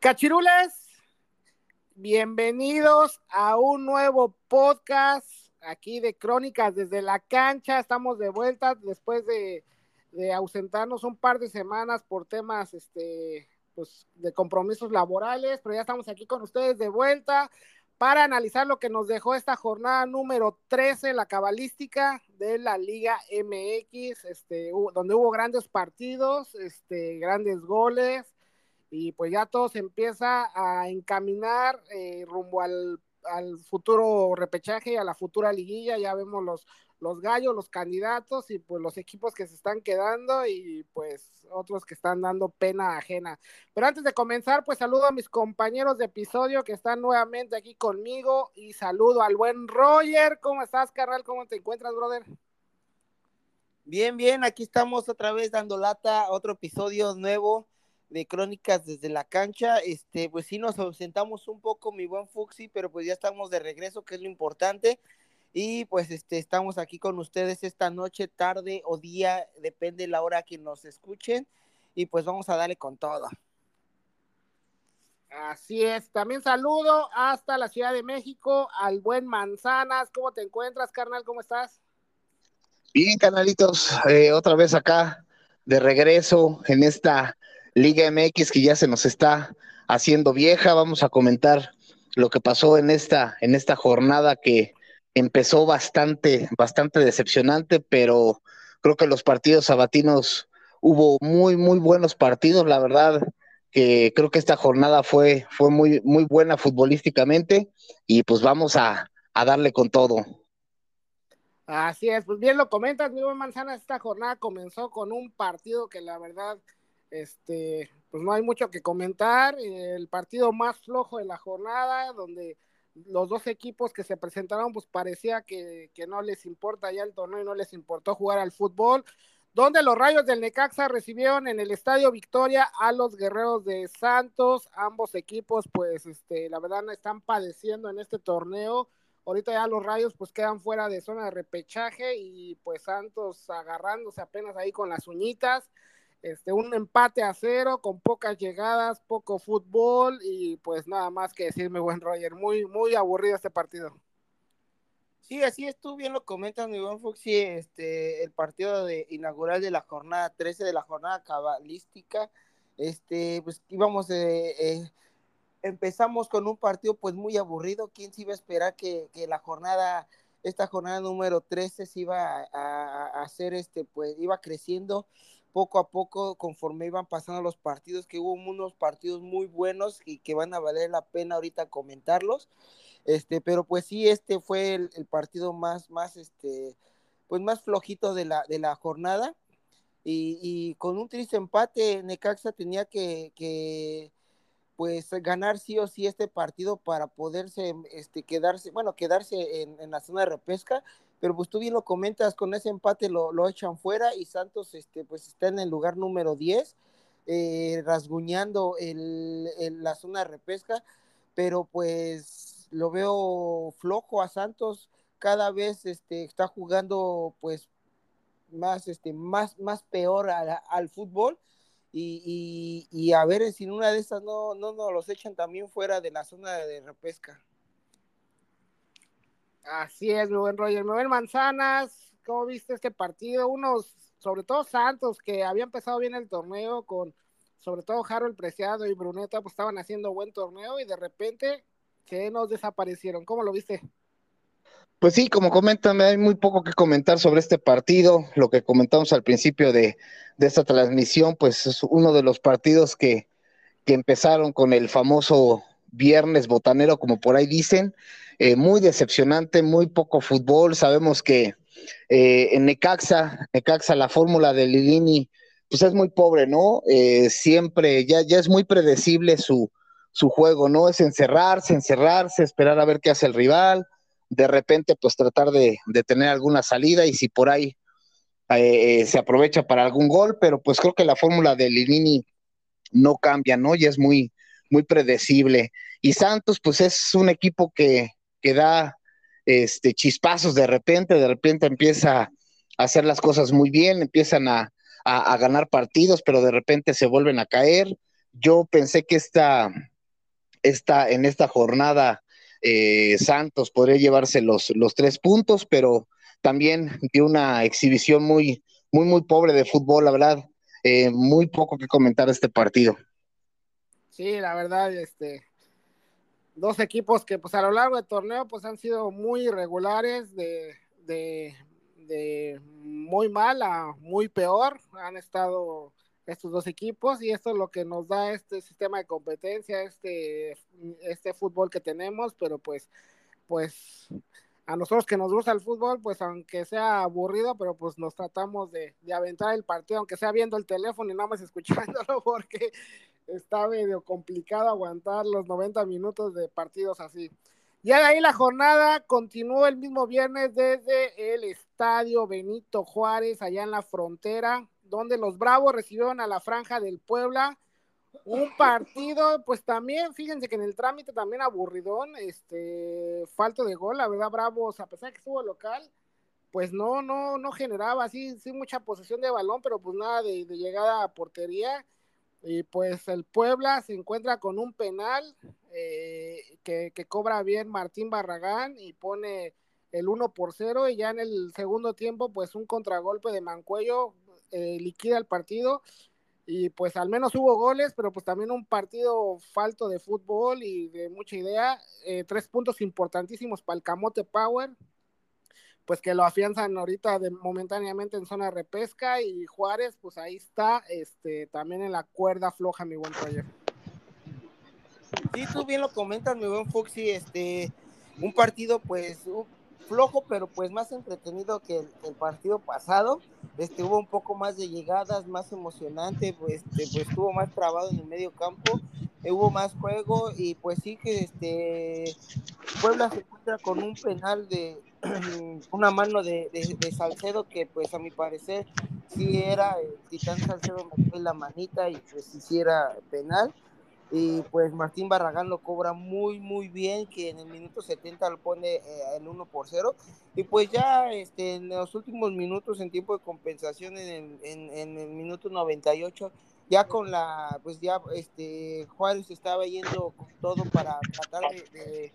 Cachirules, bienvenidos a un nuevo podcast aquí de Crónicas desde la cancha. Estamos de vuelta después de, de ausentarnos un par de semanas por temas este, pues, de compromisos laborales, pero ya estamos aquí con ustedes de vuelta para analizar lo que nos dejó esta jornada número 13, la cabalística de la Liga MX, este, donde hubo grandes partidos, este, grandes goles y pues ya todo se empieza a encaminar eh, rumbo al, futuro repechaje y a la futura liguilla, ya vemos los, los gallos, los candidatos y pues los equipos que se están quedando y pues otros que están dando pena ajena. Pero antes de comenzar, pues saludo a mis compañeros de episodio que están nuevamente aquí conmigo y saludo al buen Roger. ¿Cómo estás, carnal? ¿Cómo te encuentras, brother? Bien, bien, aquí estamos otra vez dando lata, otro episodio nuevo de Crónicas desde la cancha. Este, pues sí nos ausentamos un poco, mi buen Fuxi, pero pues ya estamos de regreso, que es lo importante. Y pues este, estamos aquí con ustedes esta noche, tarde o día, depende la hora que nos escuchen. Y pues vamos a darle con todo. Así es, también saludo hasta la Ciudad de México al buen Manzanas. ¿Cómo te encuentras, carnal? ¿Cómo estás? Bien, canalitos, eh, otra vez acá de regreso en esta Liga MX que ya se nos está haciendo vieja. Vamos a comentar lo que pasó en esta, en esta jornada que empezó bastante, bastante decepcionante, pero creo que los partidos sabatinos hubo muy, muy buenos partidos. La verdad que creo que esta jornada fue, fue muy, muy buena futbolísticamente y pues vamos a, a darle con todo. Así es, pues bien lo comentas, mi buen Manzana, esta jornada comenzó con un partido que la verdad este, pues no hay mucho que comentar. El partido más flojo de la jornada, donde los dos equipos que se presentaron, pues parecía que, que, no les importa ya el torneo y no les importó jugar al fútbol. Donde los rayos del Necaxa recibieron en el Estadio Victoria a los guerreros de Santos. Ambos equipos, pues, este, la verdad, están padeciendo en este torneo. Ahorita ya los rayos, pues, quedan fuera de zona de repechaje y, pues, Santos agarrándose apenas ahí con las uñitas este, un empate a cero con pocas llegadas, poco fútbol y pues nada más que decirme, buen Roger, muy, muy aburrido este partido. Sí, así es, tú bien lo comentas, mi buen Fuxi, este, el partido de, inaugural de la jornada 13 de la jornada cabalística, este, pues íbamos, eh, eh, empezamos con un partido pues muy aburrido, ¿quién se iba a esperar que, que la jornada, esta jornada número 13 se iba a, a, a hacer, este, pues iba creciendo, poco a poco, conforme iban pasando los partidos, que hubo unos partidos muy buenos y que van a valer la pena ahorita comentarlos. Este, pero pues sí, este fue el, partido más, más, este, pues más flojito de la, de la jornada. Y, y con un triste empate, Necaxa tenía que, que, pues ganar sí o sí este partido para poderse este, quedarse, bueno, quedarse en, en la zona de repesca pero pues tú bien lo comentas, con ese empate lo, lo echan fuera y Santos este, pues está en el lugar número 10, eh, rasguñando el, la zona de repesca, pero pues lo veo flojo a Santos, cada vez este, está jugando pues más, este, más, más peor a, al fútbol. Y, y, y, a ver si en una de esas no, no nos los echan también fuera de la zona de repesca. Así es, mi buen Roger. Mi buen Manzanas, ¿cómo viste este partido? Unos, sobre todo Santos, que había empezado bien el torneo con, sobre todo Harold Preciado y Bruneta, pues estaban haciendo buen torneo y de repente se nos desaparecieron. ¿Cómo lo viste? Pues sí, como comentan, hay muy poco que comentar sobre este partido. Lo que comentamos al principio de, de esta transmisión, pues es uno de los partidos que, que empezaron con el famoso viernes botanero, como por ahí dicen, eh, muy decepcionante, muy poco fútbol. Sabemos que eh, en Necaxa, Necaxa, la fórmula de Lilini, pues es muy pobre, ¿no? Eh, siempre, ya, ya es muy predecible su, su juego, ¿no? Es encerrarse, encerrarse, esperar a ver qué hace el rival, de repente pues tratar de, tener alguna salida y si por ahí se aprovecha para algún gol, pero pues creo que la fórmula de Linini no cambia, ¿no? Y es muy, muy predecible. Y Santos pues es un equipo que, que da este, chispazos de repente, de repente empieza a hacer las cosas muy bien, empiezan a, a, ganar partidos, pero de repente se vuelven a caer. Yo pensé que esta, esta, en esta jornada eh, Santos podría llevarse los, los tres puntos, pero también dio una exhibición muy, muy, muy pobre de fútbol, la verdad. Eh, muy poco que comentar este partido. Sí, la verdad, este, dos equipos que pues a lo largo del torneo pues han sido muy irregulares de, de, muy mal a muy peor han estado estos dos equipos y esto es lo que nos da este sistema de competencia, este, este fútbol que tenemos, pero pues, pues a nosotros que nos gusta el fútbol, pues aunque sea aburrido, pero pues nos tratamos de, de aventar el partido, aunque sea viendo el teléfono y nada más escuchándolo, porque está medio complicado aguantar los 90 minutos de partidos así. Ya de ahí la jornada continuó el mismo viernes desde el estadio Benito Juárez, allá en la frontera, donde los Bravos recibieron a la Franja del Puebla. Un partido, pues también, fíjense que en el trámite también aburridón, este, falto de gol, la verdad, Bravos, a pesar de que estuvo local, pues no, no, no generaba así, sí mucha posesión de balón, pero pues nada de, de llegada a portería y pues el Puebla se encuentra con un penal eh, que, cobra bien Martín Barragán y pone el 1 por 0 y ya en el segundo tiempo pues un contragolpe de Mancuello eh, liquida el partido y pues al menos hubo goles, pero pues también un partido falto de fútbol y de mucha idea, eh, tres puntos importantísimos para el Camote Power, pues que lo afianzan ahorita de, momentáneamente en zona repesca y Juárez, pues ahí está, este, también en la cuerda floja, mi buen Roger. Sí, tú bien lo comentas, mi buen Fuxi, este, un partido pues flojo, pero pues más entretenido que el, partido pasado. Este, hubo un poco más de llegadas, más emocionante, pues, este, pues estuvo más trabado en el medio campo, eh, hubo más juego y pues sí que este Puebla se encuentra con un penal de, una mano de, Salcedo que pues a mi parecer si era el Titán Salcedo metió la manita y pues hiciera penal. Y pues Martín Barragán lo cobra muy muy bien que en el minuto 70 lo pone eh, en 1 por 0 y pues ya este, en los últimos minutos en tiempo de compensación en el, minuto 98 ya con la pues ya este Juárez estaba yendo con todo para tratar de,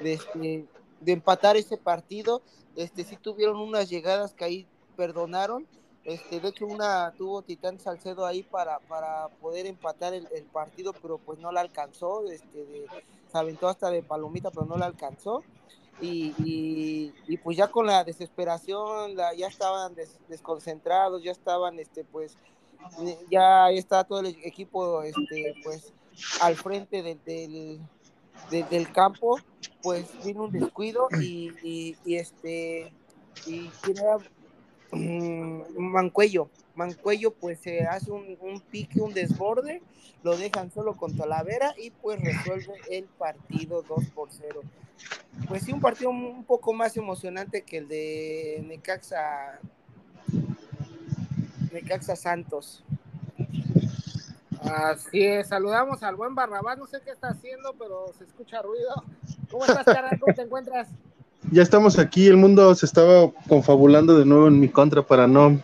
de este, de empatar ese partido. Este, sí tuvieron unas llegadas que ahí perdonaron. Este, de hecho, una tuvo Titán Salcedo ahí para, para poder empatar el, partido, pero pues no la alcanzó. Este, de, se aventó hasta de palomita, pero no la alcanzó. Y, y, pues ya con la desesperación, ya estaban desconcentrados, ya estaban, este, pues, ya está todo el equipo, este, pues, al frente del campo, pues vino un descuido y, y, este y era um, Mancuello. Mancuello pues se hace un, un, pique, un desborde, lo dejan solo con Talavera y pues resuelve el partido 2 por 0. Pues sí, un partido un poco más emocionante que el de Necaxa Necaxa Santos. Así es, saludamos al buen Barrabás, no sé qué está haciendo, pero se escucha ruido. ¿Cómo estás, cara? ¿Cómo te encuentras? Ya estamos aquí, el mundo se estaba confabulando de nuevo en mi contra para no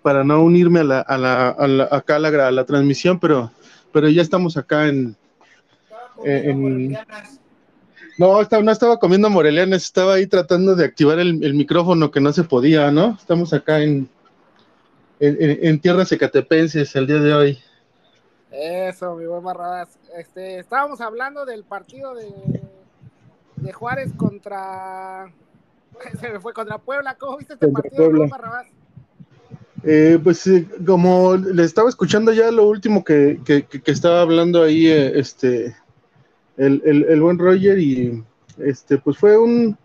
para no unirme a la, a la, a la acá a la, la, transmisión, pero, pero ya estamos acá en, no, estaba, no estaba comiendo morelianas, estaba ahí tratando de activar el, el, micrófono que no se podía, ¿no? Estamos acá en, en, en tierras ecatepenses el día de hoy. Eso, mi buen Barrabás. Este, estábamos hablando del partido de, de Juárez contra. Se me fue contra Puebla. ¿Cómo viste este partido, mi buen Barrabás? Eh, pues eh, como le estaba escuchando ya lo último que, que, que estaba hablando ahí eh, este el, el, el, buen Roger y este pues fue un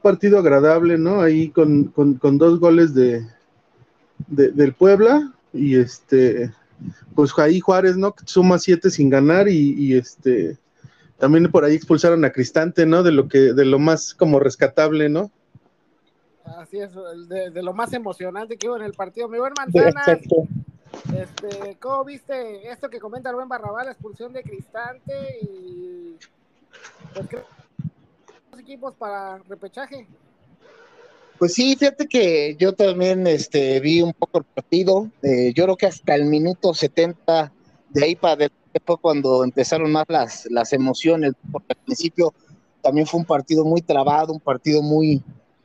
partido agradable, ¿no? Ahí con, con, con dos goles de, de, del Puebla y este pues ahí Juárez, ¿no? Suma siete sin ganar y, este, también por ahí expulsaron a Cristante, ¿no? De lo que, de lo más como rescatable, ¿no? Así es, de, lo más emocionante que hubo en el partido. Mi buen Manzana, este, ¿cómo viste esto que comenta Rubén Barrabal, la expulsión de Cristante y pues, los equipos para repechaje? Pues sí, fíjate que yo también este, vi un poco el partido. Eh, yo creo que hasta el minuto 70 de ahí para adelante fue cuando empezaron más las, las emociones, porque al principio también fue un partido muy trabado, un partido muy,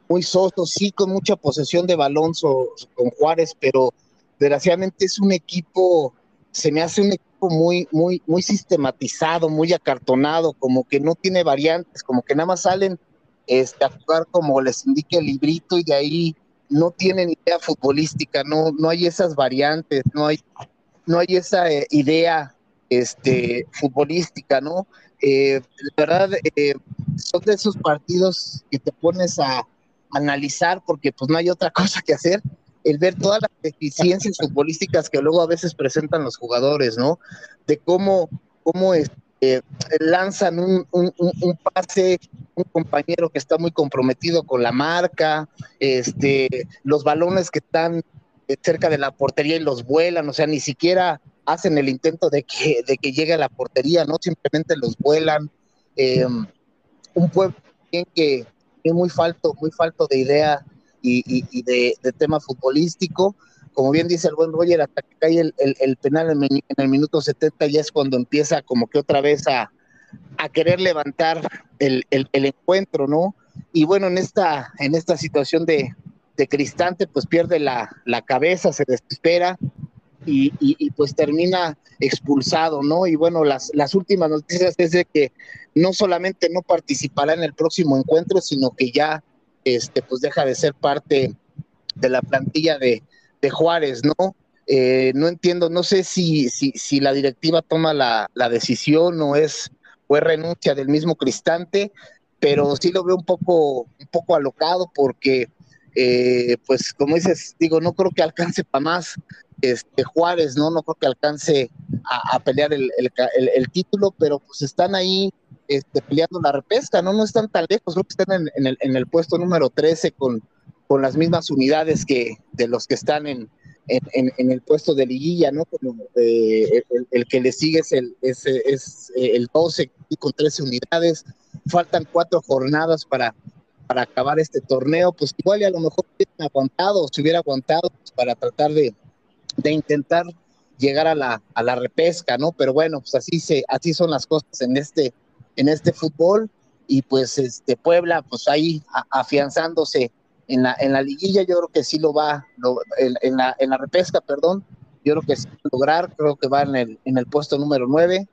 muy soso, sí, con mucha posesión de balón con Juárez, pero desgraciadamente es un equipo, se me hace un equipo muy, muy, muy sistematizado, muy acartonado, como que no tiene variantes, como que nada más salen este, a jugar como les indique el librito y de ahí no tienen idea futbolística, no, no hay esas variantes, no hay, no hay esa eh, idea este, futbolística, ¿no? Eh, la verdad, eh, son de esos partidos que te pones a analizar porque pues no hay otra cosa que hacer, el ver todas las deficiencias futbolísticas que luego a veces presentan los jugadores, ¿no? De cómo, cómo este, lanzan un, pase, un compañero que está muy comprometido con la marca, este, los balones que están cerca de la portería y los vuelan, o sea, ni siquiera hacen el intento de que, de que llegue a la portería, ¿no? Simplemente los vuelan. Em, un pueblo que es muy falto, muy falto de idea y, de, tema futbolístico. Como bien dice el buen Roger, hasta que cae el, penal en, el minuto 70 ya es cuando empieza como que otra vez a, querer levantar el, encuentro, ¿no? Y bueno, en esta, en esta situación de, Cristante, pues pierde la, la cabeza, se desespera, y, pues termina expulsado, ¿no? Y bueno, las, las últimas noticias es de que no solamente no participará en el próximo encuentro, sino que ya este, pues deja de ser parte de la plantilla de, Juárez, ¿no? Eh, no entiendo, no sé si, si, si la directiva toma la, decisión o es, o renuncia del mismo Cristante, pero sí lo veo un poco, un poco alocado porque, eh, pues como dices, digo, no creo que alcance para más este, Juárez, ¿no? No creo que alcance a, pelear el, título, pero pues están ahí este, peleando la repesca, ¿no? No están tan lejos, creo que están en, el, puesto número 13 con, con las mismas unidades que de los que están en, en, el puesto de liguilla, ¿no? Como, eh, el, que le sigue es el, es, es el 12 con 13 unidades, faltan cuatro jornadas para, para acabar este torneo, pues igual y a lo mejor hubieran aguantado, se hubiera aguantado pues, para tratar de, de intentar llegar a la, a la repesca, ¿no? Pero bueno, pues así se, así son las cosas en este, en este fútbol, y pues este Puebla, pues ahí afianzándose en la, en la liguilla, yo creo que sí lo va, en, la, en la repesca, perdón, yo creo que sí va a lograr, creo que va en el, en el puesto número 9,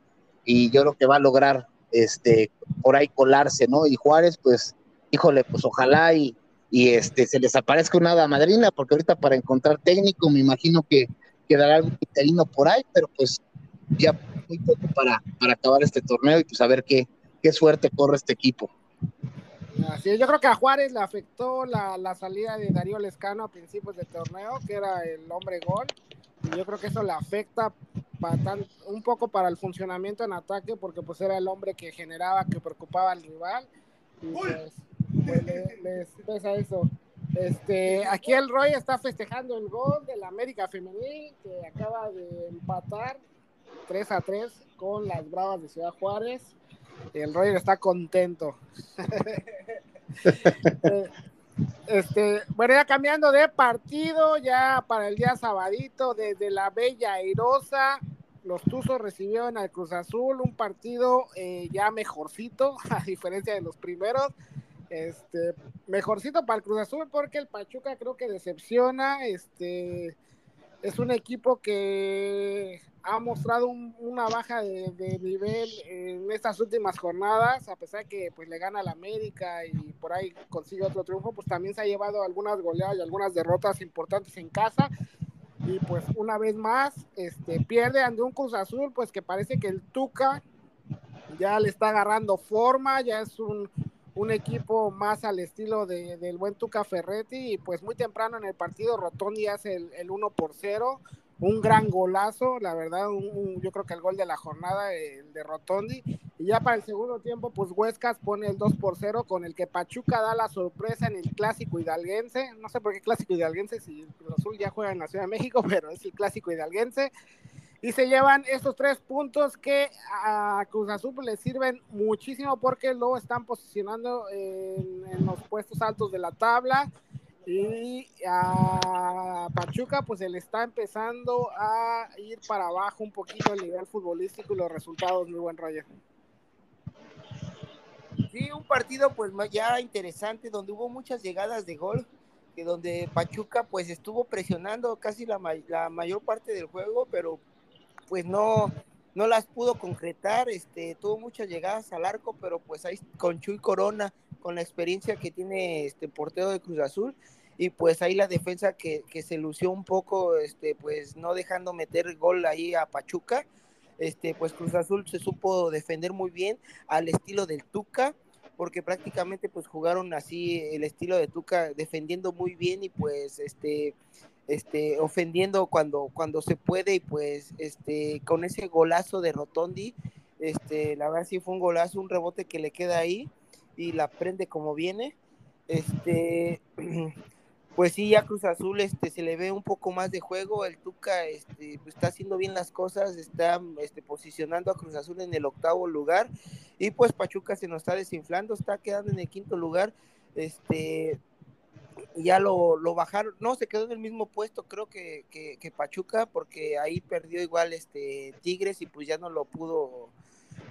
y yo creo que va a lograr este por ahí colarse, ¿no? Y Juárez, pues, híjole, pues ojalá y, y este se les aparezca una madrina, porque ahorita para encontrar técnico me imagino que quedará algún interino por ahí, pero pues ya muy poco para, para acabar este torneo y pues a ver qué, qué suerte corre este equipo. Así yo creo que a Juárez le afectó la, la salida de Darío Lescano a principios del torneo, que era el hombre gol, y yo creo que eso le afecta para un poco para el funcionamiento en ataque, porque pues era el hombre que generaba, que preocupaba al rival, y pues pues les, pesa eso. Este, aquí el Roy está festejando el gol de la América Femenil que acaba de empatar 3 a 3 con las Bravas de Ciudad Juárez. El Roy está contento. este, bueno, ya cambiando de partido, ya para el día sabadito, desde la Bella Airosa, los Tuzos recibieron al Cruz Azul, un partido eh, ya mejorcito, a diferencia de los primeros. Este, mejorcito para el Cruz Azul porque el Pachuca creo que decepciona. Este, es un equipo que ha mostrado una baja de, nivel en estas últimas jornadas, a pesar de que pues le gana al América y por ahí consigue otro triunfo, pues también se ha llevado algunas goleadas y algunas derrotas importantes en casa. Y pues una vez más, este, pierde ante un Cruz Azul, pues que parece que el Tuca ya le está agarrando forma, ya es un, un equipo más al estilo del buen Tuca Ferretti y pues muy temprano en el partido Rotondi hace el, el 1 por 0 un gran golazo, la verdad, yo creo que el gol de la jornada, el de Rotondi, y ya para el segundo tiempo, pues Huescas pone el 2 por 0 con el que Pachuca da la sorpresa en el clásico hidalguense, no sé por qué clásico hidalguense, si Cruz Azul ya juega en la Ciudad de México, pero es el clásico hidalguense, y se llevan estos tres puntos que a Cruz Azul le sirven muchísimo porque lo están posicionando en, los puestos altos de la tabla, y a Pachuca pues se le está empezando a ir para abajo un poquito el nivel futbolístico y los resultados, muy buen rollo. Sí, un partido pues ya interesante donde hubo muchas llegadas de gol, que donde Pachuca pues estuvo presionando casi la mayor parte del juego, pero pues no, no las pudo concretar, este, tuvo muchas llegadas al arco, pero pues ahí con Chuy Corona, con la experiencia que tiene este portero de Cruz Azul, y pues ahí la defensa que, que, se lució un poco, este, pues no dejando meter gol ahí a Pachuca, este, pues Cruz Azul se supo defender muy bien al estilo del Tuca, porque prácticamente pues jugaron así el estilo de Tuca, defendiendo muy bien y pues este, este, ofendiendo cuando, cuando se puede y pues este, con ese golazo de Rotondi, este, la verdad sí fue un golazo, un rebote que le queda ahí y la prende como viene. Este, pues sí, ya Cruz Azul este, se le ve un poco más de juego, el Tuca este, pues, está haciendo bien las cosas, está este, posicionando a Cruz Azul en el octavo lugar y pues Pachuca se nos está desinflando, está quedando en el quinto lugar, este, ya lo, lo bajaron, no, se quedó en el mismo puesto creo que, que, Pachuca porque ahí perdió igual este Tigres y pues ya no lo pudo,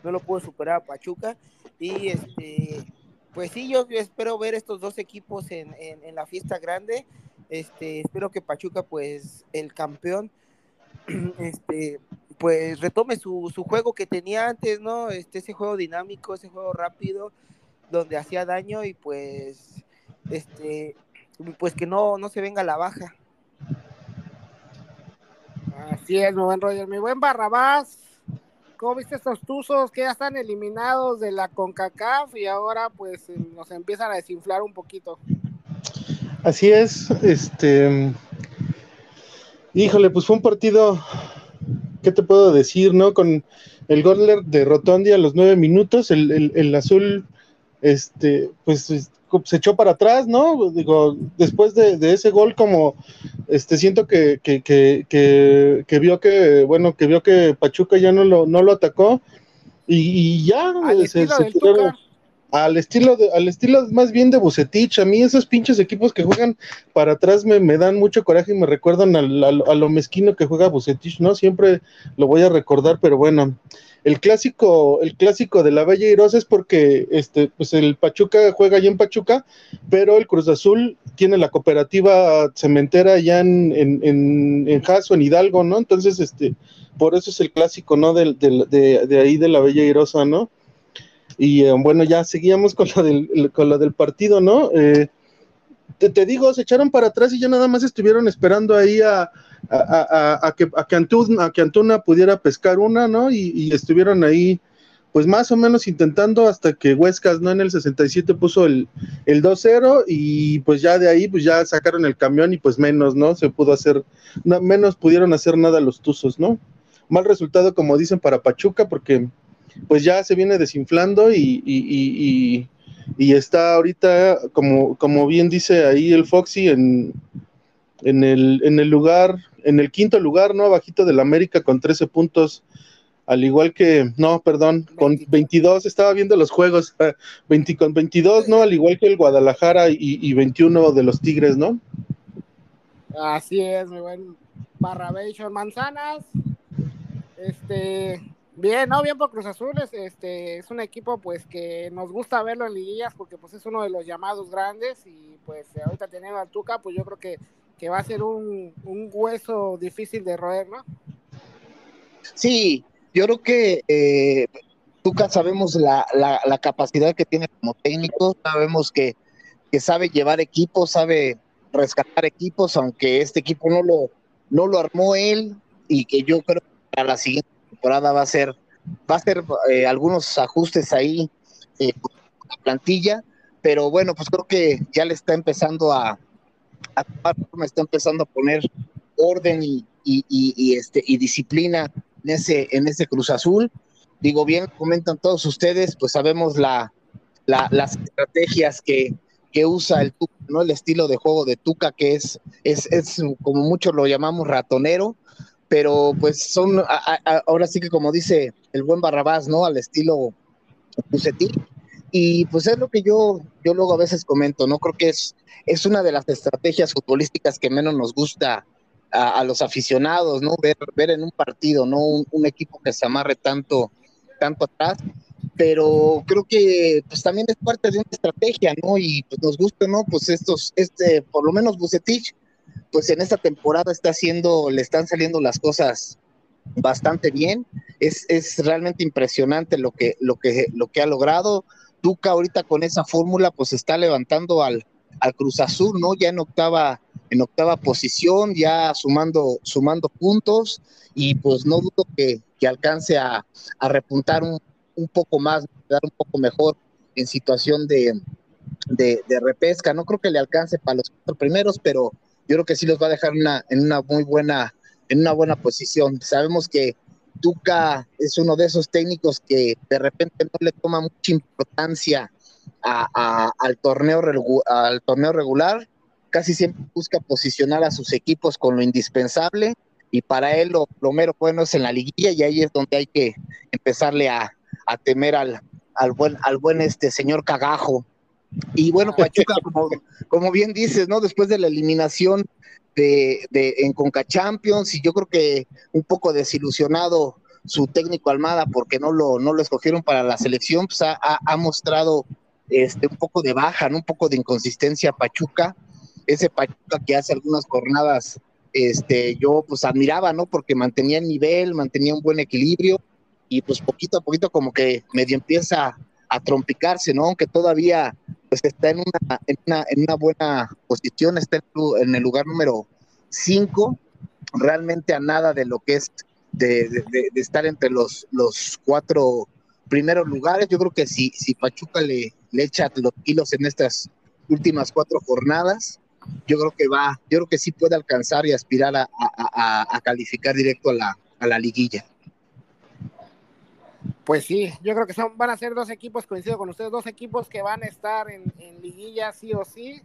no lo pudo superar a Pachuca y este pues sí, yo espero ver estos dos equipos en, en, la fiesta grande. Este, espero que Pachuca, pues, el campeón, este, pues retome su, su, juego que tenía antes, ¿no? Este, ese juego dinámico, ese juego rápido, donde hacía daño y pues, este, pues que no, no se venga a la baja. Así es, mi buen Roger, mi buen Barrabás. ¿Cómo viste estos Tuzos que ya están eliminados de la CONCACAF y ahora pues eh, nos empiezan a desinflar un poquito? Así es, este, híjole, pues fue un partido, ¿qué te puedo decir, no? Con el gol de Rotondi a los nueve minutos, el, el azul, este, pues se echó para atrás, ¿no? Digo, después de, ese gol, como este, siento que, que, que, vio que, bueno, que vio que Pachuca ya no lo, no lo atacó y, ya al se, estilo al estilo de, al estilo más bien de Bucetich, a mí esos pinches equipos que juegan para atrás me, me dan mucho coraje y me recuerdan a, a lo mezquino que juega Bucetich, ¿no? Siempre lo voy a recordar, pero bueno, el clásico, el clásico de la Bella Irosa es porque este, pues el Pachuca juega allá en Pachuca, pero el Cruz Azul tiene la cooperativa cementera allá en, en, en, en Jaso, en Hidalgo, ¿no? Entonces, este, por eso es el clásico, ¿no? De, de, de, ahí de la Bella Irosa, ¿no? Y eh, bueno, ya seguíamos con lo del, con lo del partido, ¿no? Eh, te, te, digo, se echaron para atrás y ya nada más estuvieron esperando ahí a, a, que, a, que, Antuna, que Antuna pudiera pescar una, ¿no? Y, estuvieron ahí, pues más o menos intentando hasta que Huescas, ¿no? En el 67 puso el, el 2-0 y pues ya de ahí, pues ya sacaron el camión y pues menos, ¿no? Se pudo hacer, menos pudieron hacer nada los Tuzos, ¿no? Mal resultado, como dicen, para Pachuca, porque pues ya se viene desinflando y, y, y está ahorita, como, como bien dice ahí el Foxy, en, en, el, en el lugar en el quinto lugar, ¿no? Abajito del América con 13 puntos, al igual que, no, perdón, con 22, estaba viendo los juegos, 20, con 22, ¿no? Al igual que el Guadalajara y, y 21 de los Tigres, ¿no? Así es, mi buen Barrabation Manzanas. Este, bien, ¿no? Bien por Cruz Azules, este, es un equipo pues que nos gusta verlo en liguillas porque pues es uno de los llamados grandes y pues ahorita teniendo al Tuca, pues yo creo que que va a ser un, hueso difícil de roer, ¿no? Sí, yo creo que eh, Tuca sabemos la, la, capacidad que tiene como técnico, sabemos que, que, sabe llevar equipos, sabe rescatar equipos, aunque este equipo no lo, no lo armó él y que yo creo que para la siguiente temporada va a ser, va a ser eh, algunos ajustes ahí eh, la plantilla, pero bueno, pues creo que ya le está empezando a, me está empezando a poner orden y, y, este, y disciplina en ese, en ese Cruz Azul. Digo, bien, comentan todos ustedes, pues sabemos la, las estrategias que, que usa el Tuca, ¿no? El estilo de juego de Tuca, que es, es, es como muchos lo llamamos ratonero, pero pues son, ahora sí que como dice el buen Barrabás, ¿no? Al estilo Pusetí. Y pues es lo que yo, yo luego a veces comento, ¿no? Creo que es, es una de las estrategias futbolísticas que menos nos gusta a, los aficionados, ¿no? Ver, ver en un partido, ¿no? Un, equipo que se amarre tanto, tanto atrás, pero creo que pues también es parte de una estrategia, ¿no? Y pues nos gusta, ¿no? Pues estos, este, por lo menos Bucetich, pues en esta temporada está haciendo, le están saliendo las cosas bastante bien. Es, es realmente impresionante lo que, lo que, lo que ha logrado. Tuca ahorita con esa fórmula, pues está levantando al, al Cruz Azul, ¿no? Ya en octava, en octava posición, ya sumando, sumando puntos, y pues no dudo que, que alcance a, a repuntar un, un, poco más, dar un poco mejor en situación de, de, repesca. No creo que le alcance para los cuatro primeros, pero yo creo que sí los va a dejar una, en una muy buena, en una buena posición. Sabemos que Tuca es uno de esos técnicos que de repente no le toma mucha importancia al, torneo, al torneo regular, casi siempre busca posicionar a sus equipos con lo indispensable y para él lo, mero bueno es en la liguilla y ahí es donde hay que empezarle a, temer al, al, buen, al buen este señor Cagajo. Y bueno, Pachuca, como, como bien dices, ¿no? Después de la eliminación de, en Conca Champions, y yo creo que un poco desilusionado su técnico Almada porque no lo, no lo escogieron para la selección, pues ha, ha mostrado este, un poco de baja, un poco de inconsistencia Pachuca, ese Pachuca que hace algunas jornadas, este, yo pues admiraba, ¿no? Porque mantenía el nivel, mantenía un buen equilibrio y pues poquito a poquito como que medio empieza a trompicarse, ¿no? Aunque todavía pues está en una, en una, en una buena posición, está en, el lugar número 5, realmente a nada de lo que es de, estar entre los, los cuatro primeros lugares. Yo creo que si, si Pachuca le, le echa los kilos en estas últimas cuatro jornadas, yo creo que va, yo creo que sí puede alcanzar y aspirar a, a, a calificar directo a la, a la liguilla. Pues sí, yo creo que son, van a ser dos equipos, coincido con ustedes, dos equipos que van a estar en, en liguilla sí o sí,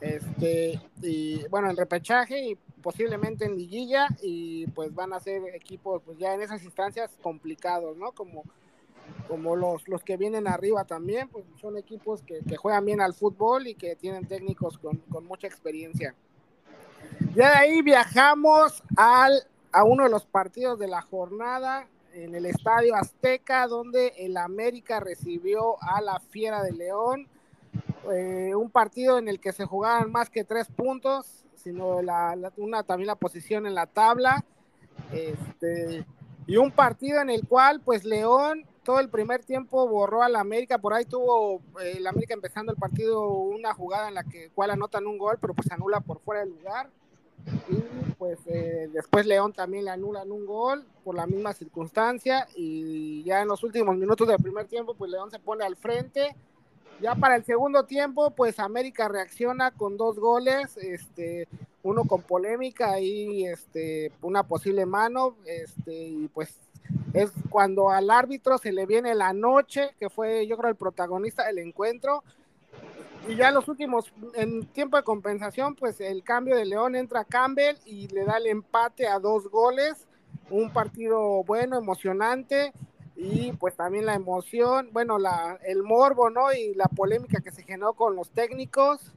este, y bueno, en repechaje y posiblemente en liguilla, y pues van a ser equipos, pues ya en esas instancias complicados, ¿no? Como como los, los que vienen arriba también, pues son equipos que, juegan bien al fútbol y que tienen técnicos con, mucha experiencia. Ya de ahí viajamos al, a uno de los partidos de la jornada en el Estadio Azteca, donde el América recibió a la Fiera de León. Eh, un partido en el que se jugaban más que tres puntos, sino la, una, también la posición en la tabla. Este, y un partido en el cual, pues León todo el primer tiempo borró al América, por ahí tuvo eh, el América empezando el partido una jugada en la que cual anotan un gol, pero pues anula por fuera del lugar. Y pues eh, después León también le anulan un gol por la misma circunstancia y ya en los últimos minutos del primer tiempo pues León se pone al frente. Ya para el segundo tiempo pues América reacciona con dos goles, este, uno con polémica y este, una posible mano, este, y pues es cuando al árbitro se le viene la noche, que fue yo creo el protagonista del encuentro. Y ya los últimos, en tiempo de compensación, pues el cambio de León entra Campbell y le da el empate a dos goles. Un partido bueno, emocionante y pues también la emoción, bueno, la, el morbo, ¿no? Y la polémica que se generó con los técnicos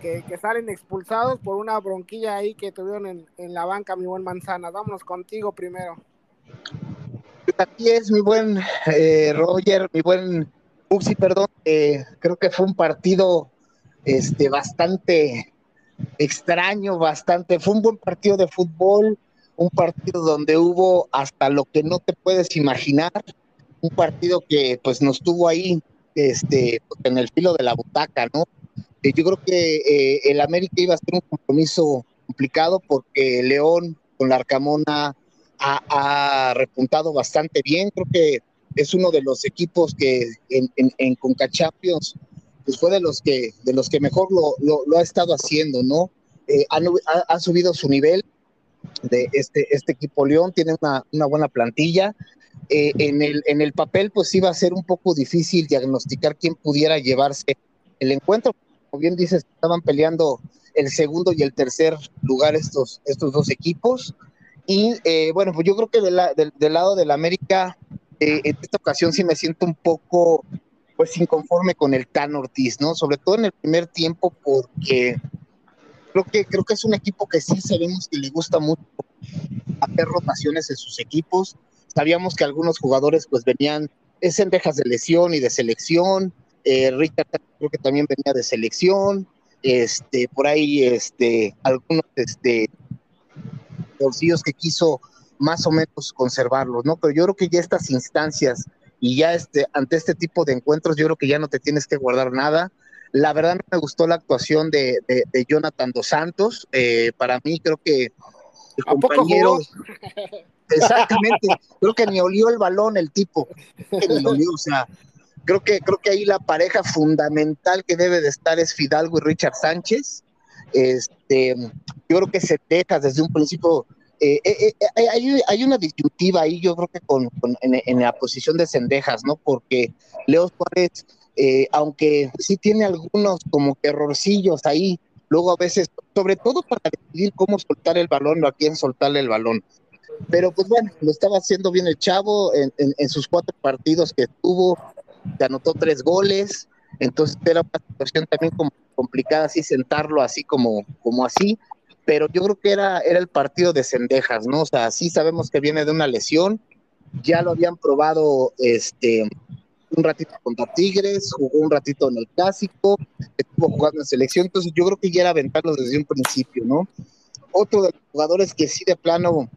que, que salen expulsados por una bronquilla ahí que tuvieron en, en la banca, mi buen Manzana. Vámonos contigo primero. Aquí es mi buen eh, Roger, mi buen Uxi, perdón. Eh, creo que fue un partido este, bastante extraño, bastante. Fue un buen partido de fútbol, un partido donde hubo hasta lo que no te puedes imaginar. Un partido que pues nos tuvo ahí este, en el filo de la butaca, ¿no? Eh, yo creo que el América iba a ser un compromiso complicado porque León con la Arcamona ha, repuntado bastante bien. Creo que es uno de los equipos que en, en, Conca Champions pues fue de los que, de los que mejor lo, lo, ha estado haciendo, ¿no? Eh, ha, subido su nivel de este, este equipo León, tiene una, una buena plantilla. Eh, en, el, en el papel, pues iba a ser un poco difícil diagnosticar quién pudiera llevarse el encuentro. Como bien dices, estaban peleando el segundo y el tercer lugar estos, estos dos equipos. Y eh, bueno, pues yo creo que del, lado del América, eh, en esta ocasión sí me siento un poco pues inconforme con el Tan Ortiz, ¿no? Sobre todo en el primer tiempo, porque creo que, creo que es un equipo que sí sabemos que le gusta mucho hacer rotaciones en sus equipos. Sabíamos que algunos jugadores pues venían es en dejas de lesión y de selección. Eh, Richard creo que también venía de selección. Este, por ahí, este, algunos este, bolsillos que quiso más o menos conservarlos, ¿no? Pero yo creo que ya estas instancias y ya este, ante este tipo de encuentros, yo creo que ya no te tienes que guardar nada. La verdad no me gustó la actuación de, de, Jonathan Dos Santos. Eh, para mí creo que el compañero... Exactamente, creo que ni olió el balón el tipo. Ni olió, o sea, creo que, creo que ahí la pareja fundamental que debe de estar es Fidalgo y Richard Sánchez. Este, yo creo que se deja desde un principio eh, eh, eh, hay, una disyuntiva ahí, yo creo que con, en, la posición de Cendejas, ¿no? Porque Leo Suárez, aunque sí tiene algunos como que errorcillos ahí, luego a veces, sobre todo para decidir cómo soltar el balón o a quién soltarle el balón. Pero pues bueno, lo estaba haciendo bien el chavo en, en sus cuatro partidos que tuvo, se anotó tres goles, entonces era una situación también como complicada así sentarlo así como, como así, pero yo creo que era, era el partido de Cendejas, ¿no? O sea, sí sabemos que viene de una lesión, ya lo habían probado este un ratito contra Tigres, jugó un ratito en el clásico, estuvo jugando en selección, entonces yo creo que ya era aventarlo desde un principio, ¿no? Otro de los jugadores que sí de plano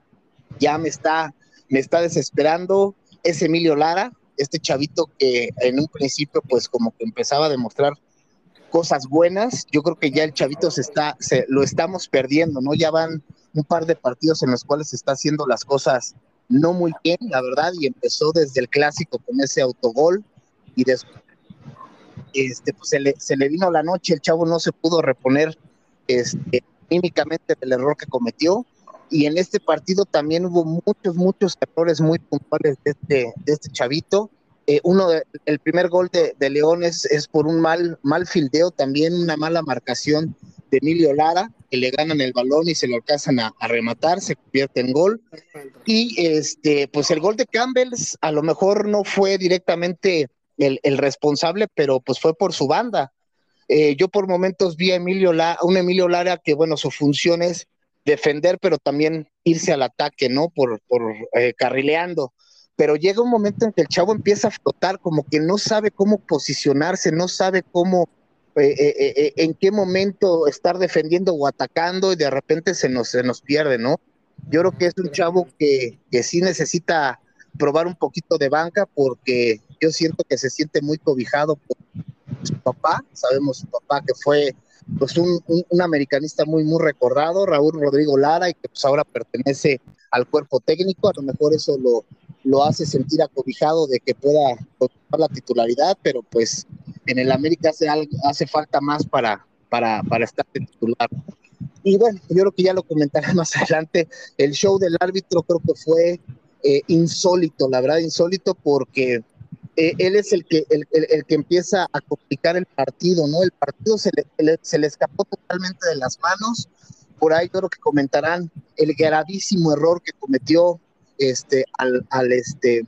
ya me está, me está desesperando es Emilio Lara, este chavito que en un principio pues como que empezaba a demostrar cosas buenas. Yo creo que ya el chavito se está, se, lo estamos perdiendo, ¿no? Ya van un par de partidos en los cuales se está haciendo las cosas no muy bien, la verdad, y empezó desde el clásico con ese autogol y después este, pues se, le, se le vino la noche, el chavo no se pudo reponer este, del error que cometió. Y en este partido también hubo muchos, muchos errores muy puntuales de este, de este chavito. Eh, uno el primer gol de, de León es, por un mal, mal fildeo, también una mala marcación de Emilio Lara, que le ganan el balón y se lo alcanzan a, rematar, se convierte en gol. Y este, pues el gol de Campbell a lo mejor no fue directamente el, responsable, pero pues fue por su banda. Eh, yo por momentos vi a Emilio La, un Emilio Lara que, bueno, su función es defender, pero también irse al ataque, ¿no? Por, por eh, carrileando pero llega un momento en que el chavo empieza a flotar, como que no sabe cómo posicionarse, no sabe cómo, eh, eh, eh, en qué momento estar defendiendo o atacando y de repente se nos, se nos pierde, ¿no? Yo creo que es un chavo que, que sí necesita probar un poquito de banca porque yo siento que se siente muy cobijado por su papá, sabemos su papá que fue pues un, un, americanista muy muy recordado, Raúl Rodrigo Lara, y que pues ahora pertenece al cuerpo técnico, a lo mejor eso lo, lo hace sentir acobijado de que pueda ocupar la titularidad, pero pues en el América hace, hace falta más para, para, para estar titular. Y bueno, yo creo que ya lo comentaré más adelante, el show del árbitro creo que fue eh, insólito, la verdad insólito, porque eh, él es el que, el, el, que empieza a complicar el partido, ¿no? El partido se le, se le escapó totalmente de las manos, por ahí creo que comentarán el gravísimo error que cometió este, al, al este, eh,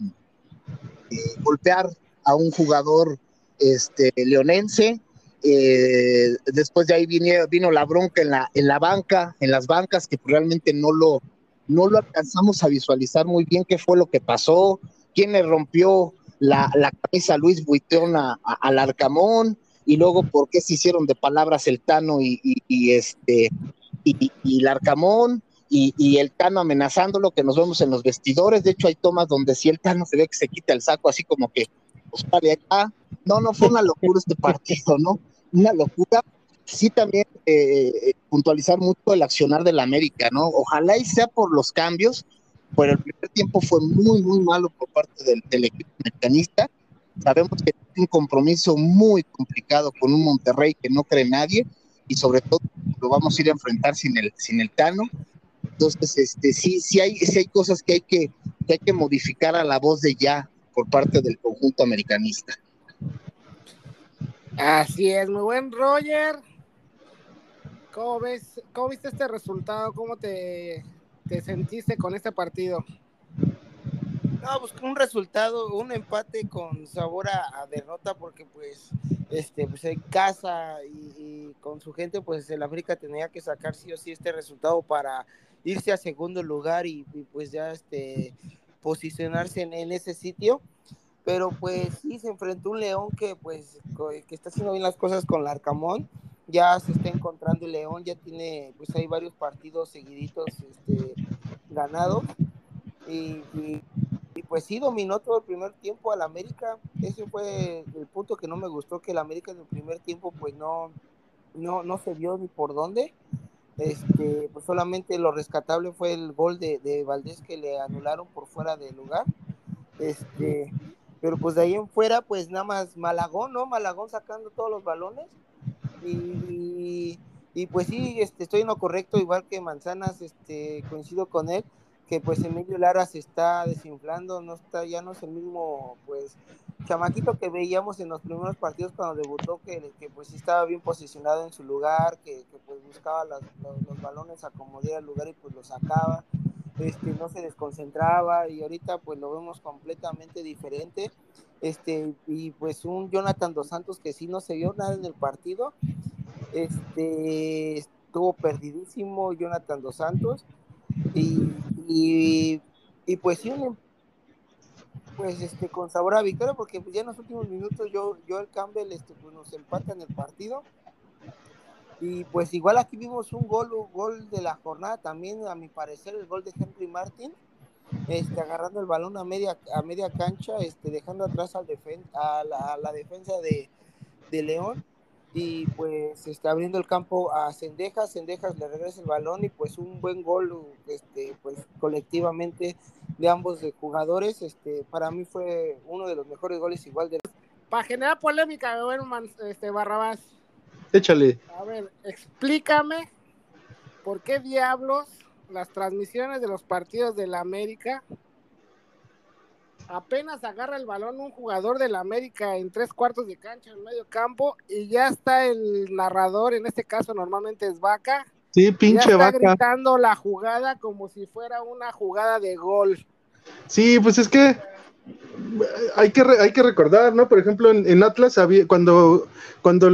golpear a un jugador este, leonense. Eh, después de ahí vino, vino la bronca en la, en la banca, en las bancas, que realmente no lo, no lo alcanzamos a visualizar muy bien qué fue lo que pasó, quién le rompió la, la camisa a Luis Buitón al Arcamón, y luego por qué se hicieron de palabras el Tano y, y, este y, y el Arcamón, y, el Tano amenazándolo, que nos vemos en los vestidores. De hecho, hay tomas donde si el Tano se ve que se quita el saco, así como que, pues vale acá. No, no, fue una locura este partido, ¿no? Una locura. Sí, también eh, puntualizar mucho el accionar del América, ¿no? Ojalá y sea por los cambios, pero el primer tiempo fue muy, muy malo por parte del, del equipo mecanista. Sabemos que es un compromiso muy complicado con un Monterrey que no cree nadie y sobre todo lo vamos a ir a enfrentar sin el, sin el Tano Entonces, este, sí, sí hay, sí hay cosas que hay que, que hay que modificar a la voz de ya por parte del conjunto americanista. Así es, muy buen Roger. ¿Cómo ves, cómo viste este resultado? ¿Cómo te, te sentiste con este partido? No, pues un resultado, un empate con sabor a, a derrota, porque pues, este, pues en casa y, y, con su gente, pues el América tenía que sacar sí o sí este resultado para irse a segundo lugar y, y pues ya este posicionarse en, en, ese sitio. Pero pues sí, se enfrentó un León que pues que está haciendo bien las cosas con el Arcamón. Ya se está encontrando el León, ya tiene, pues hay varios partidos seguiditos este, ganados. Y, y, y, pues sí, dominó todo el primer tiempo al América. Ese fue el punto que no me gustó, que el América en el primer tiempo pues no, no, no se vio ni por dónde. Este, pues solamente lo rescatable fue el gol de, de Valdés que le anularon por fuera de lugar. Este, pero pues de ahí en fuera, pues nada más Malagón, ¿no? Malagón sacando todos los balones. Y, y, pues sí, este, estoy en lo correcto, igual que Manzanas, este, coincido con él, que pues Emilio Lara se está desinflando, no está, ya no es el mismo, pues, chamaquito que veíamos en los primeros partidos cuando debutó, que, que pues estaba bien posicionado en su lugar, que, que pues buscaba los, los, balones, acomodar el lugar y pues lo sacaba este, no se desconcentraba y ahorita pues lo vemos completamente diferente. Este, y pues un Jonathan Dos Santos que sí no se vio nada en el partido. Este, estuvo perdidísimo Jonathan Dos Santos. Y, y, y pues sí, un, pues este, con sabor a victoria, porque pues ya en los últimos minutos yo, yo el Campbell este, pues nos empata en el partido. Y pues igual aquí vimos un gol, un gol de la jornada también, a mi parecer, el gol de Henry Martin, este, agarrando el balón a media, a media cancha, este, dejando atrás al defen a, la, defensa de, de, León y pues está abriendo el campo a Cendejas, Cendejas le regresa el balón y pues un buen gol este, pues colectivamente de ambos de jugadores, este, para mí fue uno de los mejores goles igual de... Para generar polémica, este, Barrabás. Échale. A ver, explícame por qué diablos las transmisiones de los partidos de la América apenas agarra el balón un jugador de la América en tres cuartos de cancha en medio campo y ya está el narrador, en este caso normalmente es Vaca. Sí, pinche ya está Vaca. gritando la jugada como si fuera una jugada de gol. Sí, pues es que hay que, hay que recordar, ¿no? Por ejemplo, en, en, Atlas había, cuando, cuando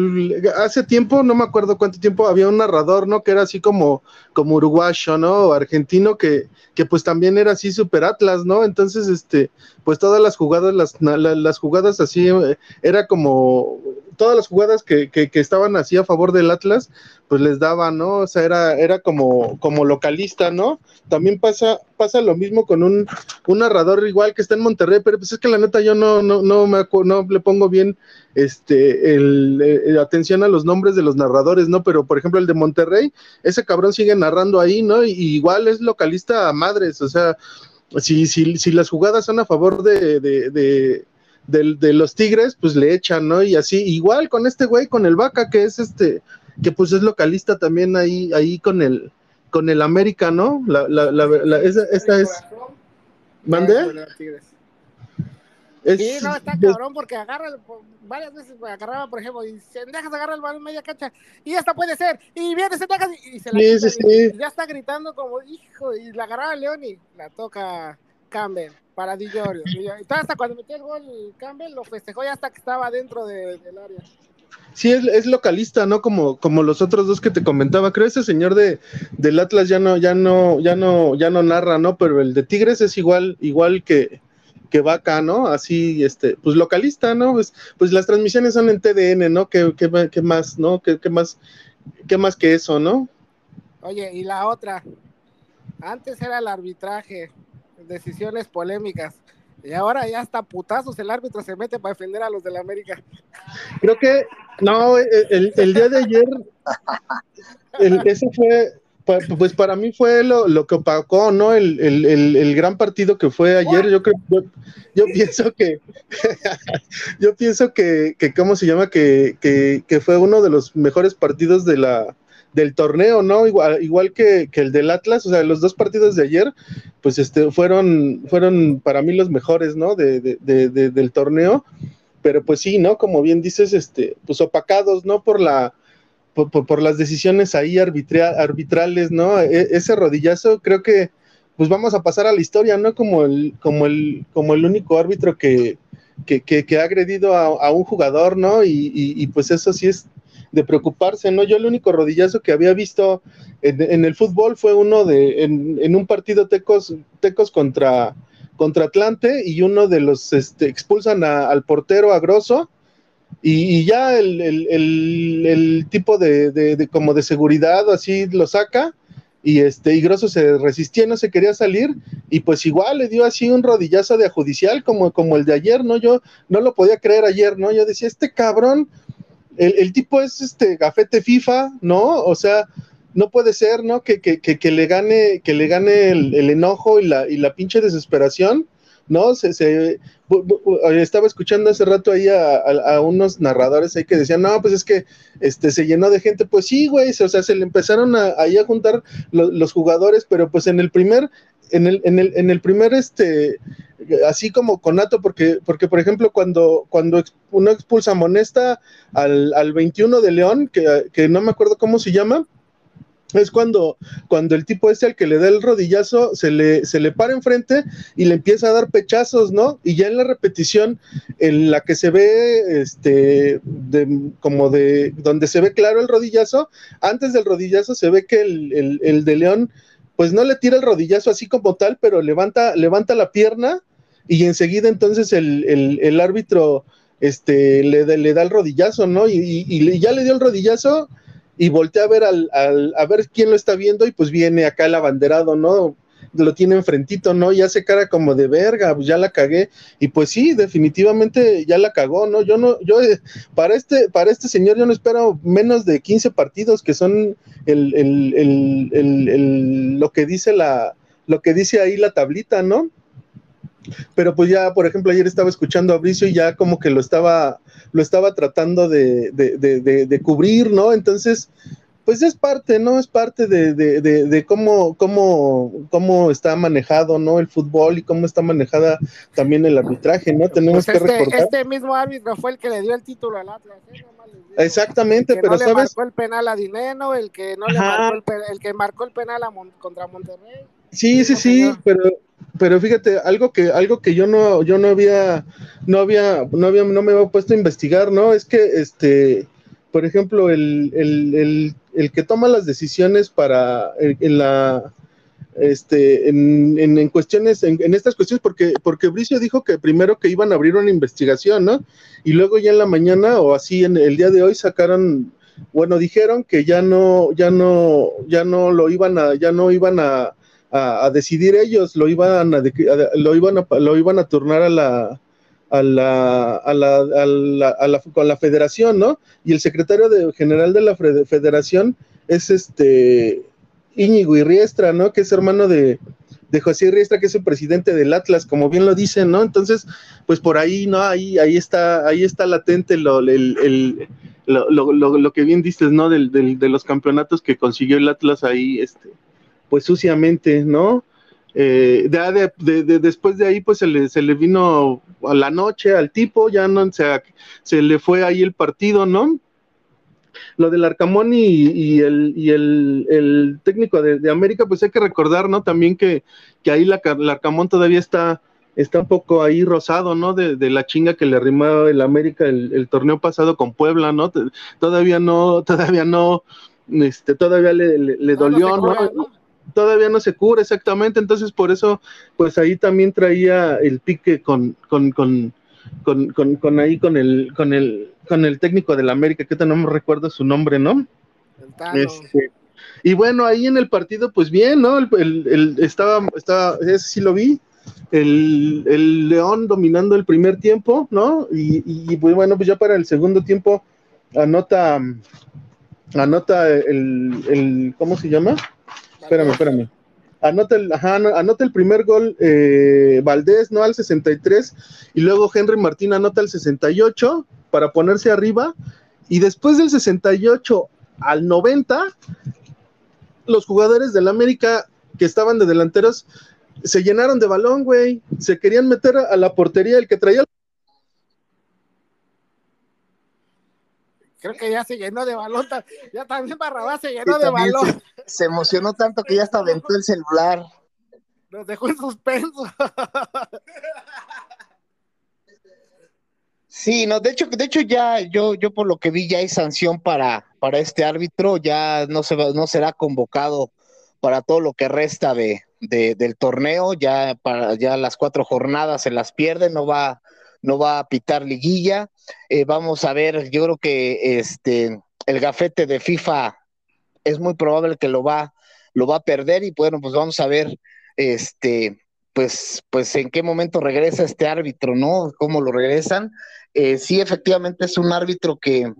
hace tiempo, no me acuerdo cuánto tiempo, había un narrador, ¿no? Que era así como, como uruguayo, ¿no? O argentino, que, que pues también era así super Atlas, ¿no? Entonces, este, pues todas las jugadas, las, las jugadas así, era como, todas las jugadas que, que, que, estaban así a favor del Atlas, pues les daban, ¿no? O sea, era, era como, como localista, ¿no? También pasa, pasa lo mismo con un, un narrador igual que está en Monterrey, pero pues es que la neta yo no, no, no me no le pongo bien este el, el, atención a los nombres de los narradores, ¿no? Pero por ejemplo el de Monterrey, ese cabrón sigue narrando ahí, ¿no? Y, igual es localista a madres, o sea, si, si, si las jugadas son a favor de de, de, los Tigres, pues le echan, ¿no? Y así, igual con este güey, con el Vaca, que es este, que pues es localista también ahí, ahí con el, con el América, ¿no? La, la, la, la esa, esta es. ¿Mande? Es, sí, no, está cabrón porque agarra, varias veces agarraba, por ejemplo, y se dejas agarrar el balón media cancha, y esta puede ser, y viene, se deja, y se la sí, quita, sí, y, sí. ya está gritando como, hijo, y la agarraba León y la toca Campbell para Di Giorgio. Y hasta cuando metió el gol Campbell lo festejó ya hasta que estaba dentro de, del área. Sí, es, es, localista, ¿no? Como, como los otros dos que te comentaba. Creo ese señor de del Atlas ya no, ya no, ya no, ya no narra, ¿no? Pero el de Tigres es igual, igual que, que Vaca, ¿no? Así, este, pues localista, ¿no? Pues, pues las transmisiones son en TDN, ¿no? ¿Qué, qué, qué más, no? ¿Qué, ¿Qué, más, qué más que eso, no? Oye, y la otra, antes era el arbitraje, decisiones polémicas. Y ahora ya hasta putazos el árbitro se mete para defender a los de la América. Creo que, no, el, el, el día de ayer, el, ese fue, pues para mí fue lo, lo que opacó, ¿no? El, el, el, gran partido que fue ayer, yo creo, yo, yo pienso que, yo pienso que, que, ¿cómo se llama? Que, que, que fue uno de los mejores partidos de la, del torneo, ¿no? Igual, igual que, que, el del Atlas, o sea, los dos partidos de ayer, pues este, fueron, fueron para mí los mejores, ¿no? De, de, de, del torneo, pero pues sí, ¿no? Como bien dices, este, pues opacados, ¿no? Por la, por, por, las decisiones ahí arbitrales, ¿no? E, ese rodillazo creo que, pues vamos a pasar a la historia, ¿no? Como el, como el, como el único árbitro que, que, que, ha agredido a, a, un jugador, ¿no? Y, y, y pues eso sí es de preocuparse, ¿no? Yo el único rodillazo que había visto en, el fútbol fue uno de, en, un partido Tecos, Tecos contra, contra Atlante y uno de los este, expulsan al portero a Grosso y, ya el, tipo de, como de seguridad así lo saca y este y Grosso se resistía, no se quería salir y pues igual le dio así un rodillazo de judicial como, como el de ayer, ¿no? Yo no lo podía creer ayer, ¿no? Yo decía, este cabrón el, tipo es este gafete FIFA, ¿no? O sea, no puede ser, ¿no? Que, que, que, le gane, que le gane el, enojo y la, y la pinche desesperación, ¿no? Se, se estaba escuchando hace rato ahí a, unos narradores ahí que decían, no, pues es que este se llenó de gente, pues sí, güey, o sea, se le empezaron a, ahí a juntar los jugadores, pero pues en el primer, en el, en el, en el primer este así como conato, porque, porque por ejemplo, cuando, cuando uno expulsa Monesta al, al 21 de León, que, que, no me acuerdo cómo se llama, es cuando, cuando el tipo ese al que le da el rodillazo se le, se le para enfrente y le empieza a dar pechazos, ¿no? Y ya en la repetición, en la que se ve, este, de, como de, donde se ve claro el rodillazo, antes del rodillazo se ve que el, el, el de León pues no le tira el rodillazo así como tal, pero levanta, levanta la pierna y enseguida entonces el, árbitro este, le, le, da el rodillazo, ¿no? Y, ya le dio el rodillazo y voltea a ver al, a ver quién lo está viendo y pues viene acá el abanderado, ¿no? Lo tiene enfrentito, ¿no? Y hace cara como de verga, pues ya la cagué. Y pues sí, definitivamente ya la cagó, ¿no? Yo no, yo eh, para este, para este señor yo no espero menos de 15 partidos que son el, el, lo que dice la, lo que dice ahí la tablita, ¿no? Pero pues ya, por ejemplo, ayer estaba escuchando a Bricio y ya como que lo estaba, lo estaba tratando de, de, de, de cubrir, ¿no? Entonces, pues es parte, ¿no? Es parte de, de, de, cómo, cómo, cómo está manejado, ¿no? El fútbol y cómo está manejada también el arbitraje, ¿no? Tenemos pues que este, recordar. Este mismo árbitro fue el que le dio el título al Atlas. ¿eh? Exactamente, pero no ¿sabes? Le marcó el penal a Dineno, el que no le marcó el, el que marcó el penal a contra Monterrey. Sí, sí, sí, pero pero fíjate, algo que, algo que yo no, yo no había, no había, no había, no me había puesto a investigar, ¿no? Es que este, por ejemplo, el, el, el, que toma las decisiones para en, la este, en, en, cuestiones, en, en, estas cuestiones, porque, porque Bricio dijo que primero que iban a abrir una investigación, ¿no? Y luego ya en la mañana o así en el día de hoy sacaron, bueno, dijeron que ya no, ya no, ya no lo iban a, ya no iban a, a, decidir ellos, lo iban a, lo iban a, lo iban a turnar a la, a la, a la, a la, con la federación, ¿no? Y el secretario de, general de la federación es este Íñigo Irriestra, ¿no? Que es hermano de, de José Irriestra, que es el presidente del Atlas, como bien lo dicen, ¿no? Entonces, pues por ahí, ¿no? Ahí, ahí está, ahí está latente lo, el, el lo, lo, lo, que bien dices, ¿no? Del, del, de los campeonatos que consiguió el Atlas ahí, este, pues suciamente, ¿no? Eh, de, después de ahí, pues se le, se le vino a la noche al tipo, ya no, se, se le fue ahí el partido, ¿no? Lo del Arcamón y, el, y el, técnico de, América, pues hay que recordar, ¿no? También que, que ahí la, el Arcamón todavía está, está un poco ahí rosado, ¿no? De, la chinga que le arrimó el América el, torneo pasado con Puebla, ¿no? Todavía no, todavía no, este, todavía le, dolió, ¿no? Todavía no se cura exactamente, entonces por eso, pues ahí también traía el pique con, con, con, con, con, ahí con el, con el, con el técnico del América, que no me recuerdo su nombre, ¿no? Este, y bueno, ahí en el partido, pues bien, ¿no? El, el, estaba, estaba, ese sí lo vi, el, el, León dominando el primer tiempo, ¿no? Y, y, pues bueno, pues ya para el segundo tiempo anota, anota el, el ¿cómo se llama? Espérame, espérame. Anota el, anota el primer gol eh, Valdés, ¿no? Al 63, y luego Henry Martín anota el 68 para ponerse arriba, y después del 68 al 90, los jugadores del América que estaban de delanteros se llenaron de balón, güey. Se querían meter a la portería, el que traía. Creo que ya se llenó de balón. Ya también Barrabás se llenó de balón. Se, emocionó tanto que ya hasta aventó el celular. Nos dejó en suspenso. Sí, no, de hecho, de hecho ya yo, yo por lo que vi ya hay sanción para, para este árbitro, ya no se no será convocado para todo lo que resta de, del torneo, ya para ya las cuatro jornadas se las pierde, no va, no va a pitar liguilla. Eh, vamos a ver, yo creo que este el gafete de FIFA es muy probable que lo va, lo va a perder, y bueno, pues vamos a ver este pues, pues en qué momento regresa este árbitro, ¿no? ¿Cómo lo regresan? Eh, sí, efectivamente es un árbitro que,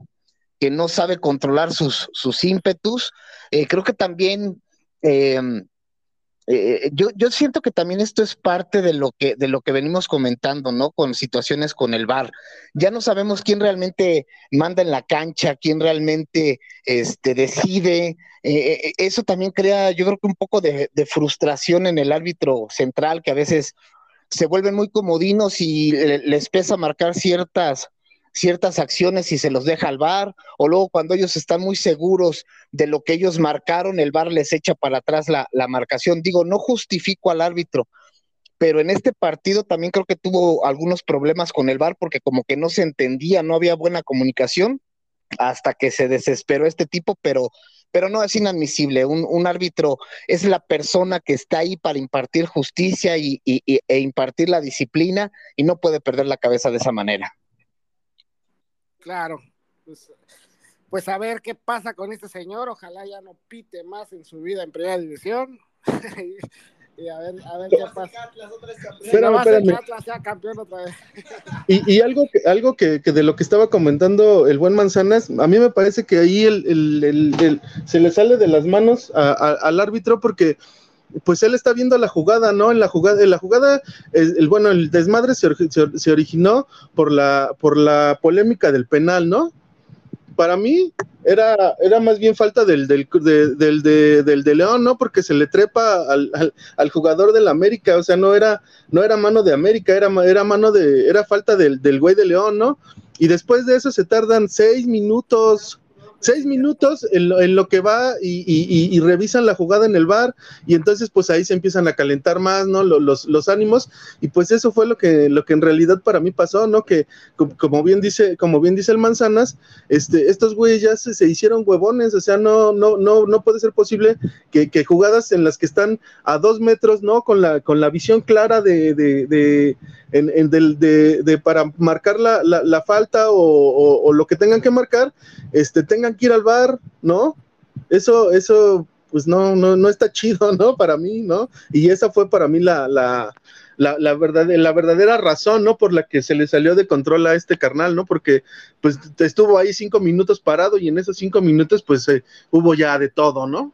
que no sabe controlar sus, sus ímpetus. Eh, creo que también em, eh, yo, yo siento que también esto es parte de lo que de lo que venimos comentando, ¿no? Con situaciones con el VAR. Ya no sabemos quién realmente manda en la cancha, quién realmente este, decide. eso también crea, yo creo que un poco de, de, frustración en el árbitro central, que a veces se vuelven muy comodinos y les pesa marcar ciertas, ciertas acciones y se los deja al bar, o luego cuando ellos están muy seguros de lo que ellos marcaron, el bar les echa para atrás la, la marcación. Digo, no justifico al árbitro, pero en este partido también creo que tuvo algunos problemas con el bar porque como que no se entendía, no había buena comunicación hasta que se desesperó este tipo, pero pero no es inadmisible. Un, árbitro es la persona que está ahí para impartir justicia y, e impartir la disciplina y no puede perder la cabeza de esa manera. Claro, pues, pues a ver qué pasa con este señor. Ojalá ya no pite más en su vida en primera división. y a ver, a ver qué pasa. Espérame, espérame. campeón otra vez. Y, y, algo, que, algo que, que, de lo que estaba comentando el buen Manzanas, a mí me parece que ahí el, el, el, se le sale de las manos a, a, al árbitro porque pues él está viendo la jugada, ¿no? En la jugada, en la jugada, el, bueno, el desmadre se, originó por la, por la polémica del penal, ¿no? para mí era, era más bien falta del, del, del, del, de León, ¿no? Porque se le trepa al, al, al, jugador del América, o sea, no era, no era mano de América, era, era mano de, era falta del, del güey de León, ¿no? Y después de eso se tardan seis minutos, seis minutos en lo, en lo que va y, revisan la jugada en el bar y entonces pues ahí se empiezan a calentar más, ¿no? Los, ánimos y pues eso fue lo que, lo que en realidad para mí pasó, ¿no? Que como bien dice, como bien dice el Manzanas, este, estos güeyes ya se, se, hicieron huevones, o sea, no, no, no, no puede ser posible que, jugadas en las que están a dos metros, ¿no? Con la, con la visión clara de, de, de en, del, de, para marcar la, la, la falta o, o, lo que tengan que marcar, este, tengan que ir al bar, ¿no? Eso, eso, pues no, no, no está chido, ¿no? Para mí, ¿no? Y esa fue para mí la, la, la, la, verdad, la verdadera razón, ¿no? Por la que se le salió de control a este carnal, ¿no? Porque pues estuvo ahí cinco minutos parado y en esos cinco minutos pues eh, hubo ya de todo, ¿no?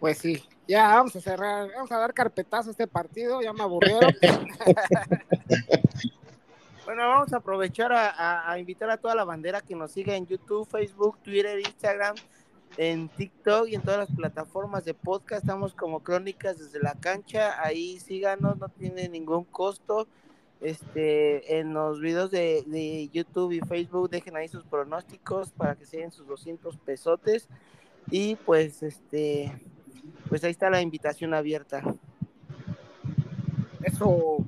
Pues sí, ya vamos a cerrar, vamos a dar carpetazo a este partido, ya me aburrieron. bueno, vamos a aprovechar a, invitar a toda la bandera que nos siga en YouTube, Facebook, Twitter, Instagram, en TikTok y en todas las plataformas de podcast. Estamos como Crónicas desde la cancha. Ahí síganos, no tiene ningún costo. Este, en los videos de, de YouTube y Facebook dejen ahí sus pronósticos para que se den sus 200 pesotes. Y pues, este, pues ahí está la invitación abierta. Eso.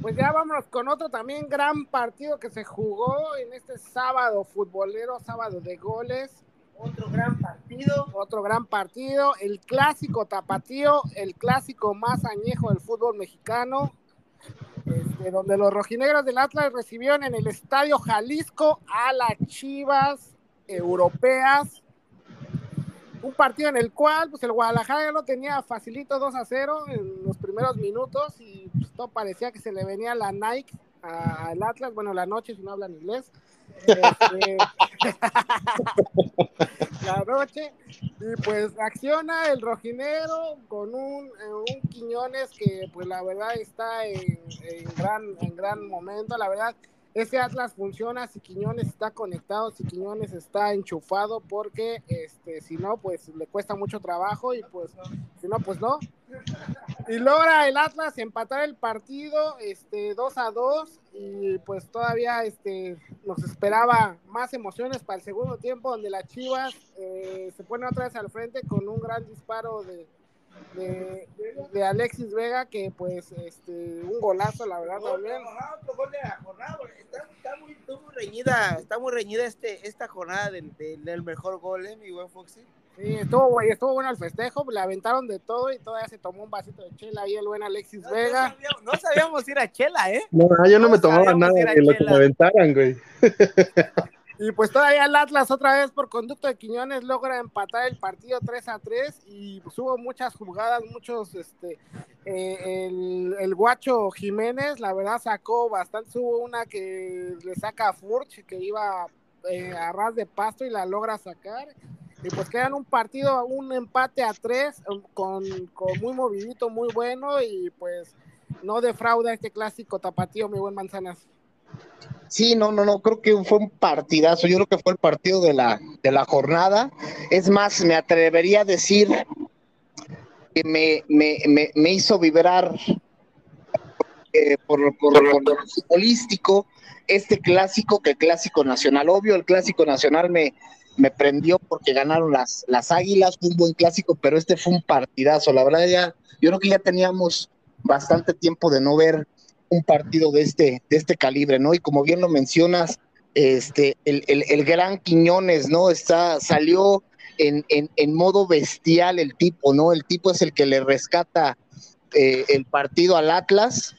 Pues ya vámonos con otro también gran partido que se jugó en este sábado futbolero, sábado de goles. Otro gran partido. Otro gran partido. El clásico tapatío, el clásico más añejo del fútbol mexicano. Este, donde los rojinegros del Atlas recibieron en el Estadio Jalisco a las Chivas europeas un partido en el cual pues el Guadalajara ya lo tenía facilito 2 a 0 en los primeros minutos y pues, todo parecía que se le venía la Nike al Atlas, bueno, la noche si no hablan inglés. Este, la noche. Y pues acciona el rojinero con un, un Quiñones que pues la verdad está en, gran, en gran momento, la verdad ese Atlas funciona si Quiñones está conectado, si Quiñones está enchufado, porque este, si no, pues le cuesta mucho trabajo y pues si no, pues no. Y logra el Atlas empatar el partido este, 2 a 2 y pues todavía este, nos esperaba más emociones para el segundo tiempo donde las Chivas eh, se pone otra vez al frente con un gran disparo de, de, de, Alexis Vega, que pues este un golazo, la verdad también. Está, muy, reñida, está muy reñida este, esta jornada del, del, mejor gol, ¿eh, mi buen Foxy? Sí, estuvo, estuvo bueno el festejo, le aventaron de todo y todavía se tomó un vasito de chela ahí el buen Alexis Vega. No sabíamos, ir a chela, ¿eh? No, yo no, me tomaba nada de lo que me aventaran, güey. Y pues todavía el Atlas otra vez por conducto de Quiñones logra empatar el partido 3 a 3 y pues hubo muchas jugadas, muchos, este, eh, el, guacho Jiménez la verdad sacó bastante, hubo una que le saca a Furch que iba eh, a ras de pasto y la logra sacar. Y pues quedan un partido, un empate a 3 con, con muy movidito, muy bueno y pues no defrauda este clásico tapatío, mi buen Manzanas. Sí, no, no, no, creo que fue un partidazo. Yo creo que fue el partido de la, de la jornada. Es más, me atrevería a decir que me, me, me, hizo vibrar eh, por, por, lo futbolístico este clásico que el clásico nacional. Obvio, el clásico nacional me, me prendió porque ganaron las, las águilas, fue un buen clásico, pero este fue un partidazo. La verdad, ya, yo creo que ya teníamos bastante tiempo de no ver un partido de este, de este calibre, ¿no? Y como bien lo mencionas, este, el, el, gran Quiñones, ¿no? Está, salió en, en, modo bestial el tipo, ¿no? El tipo es el que le rescata eh, el partido al Atlas.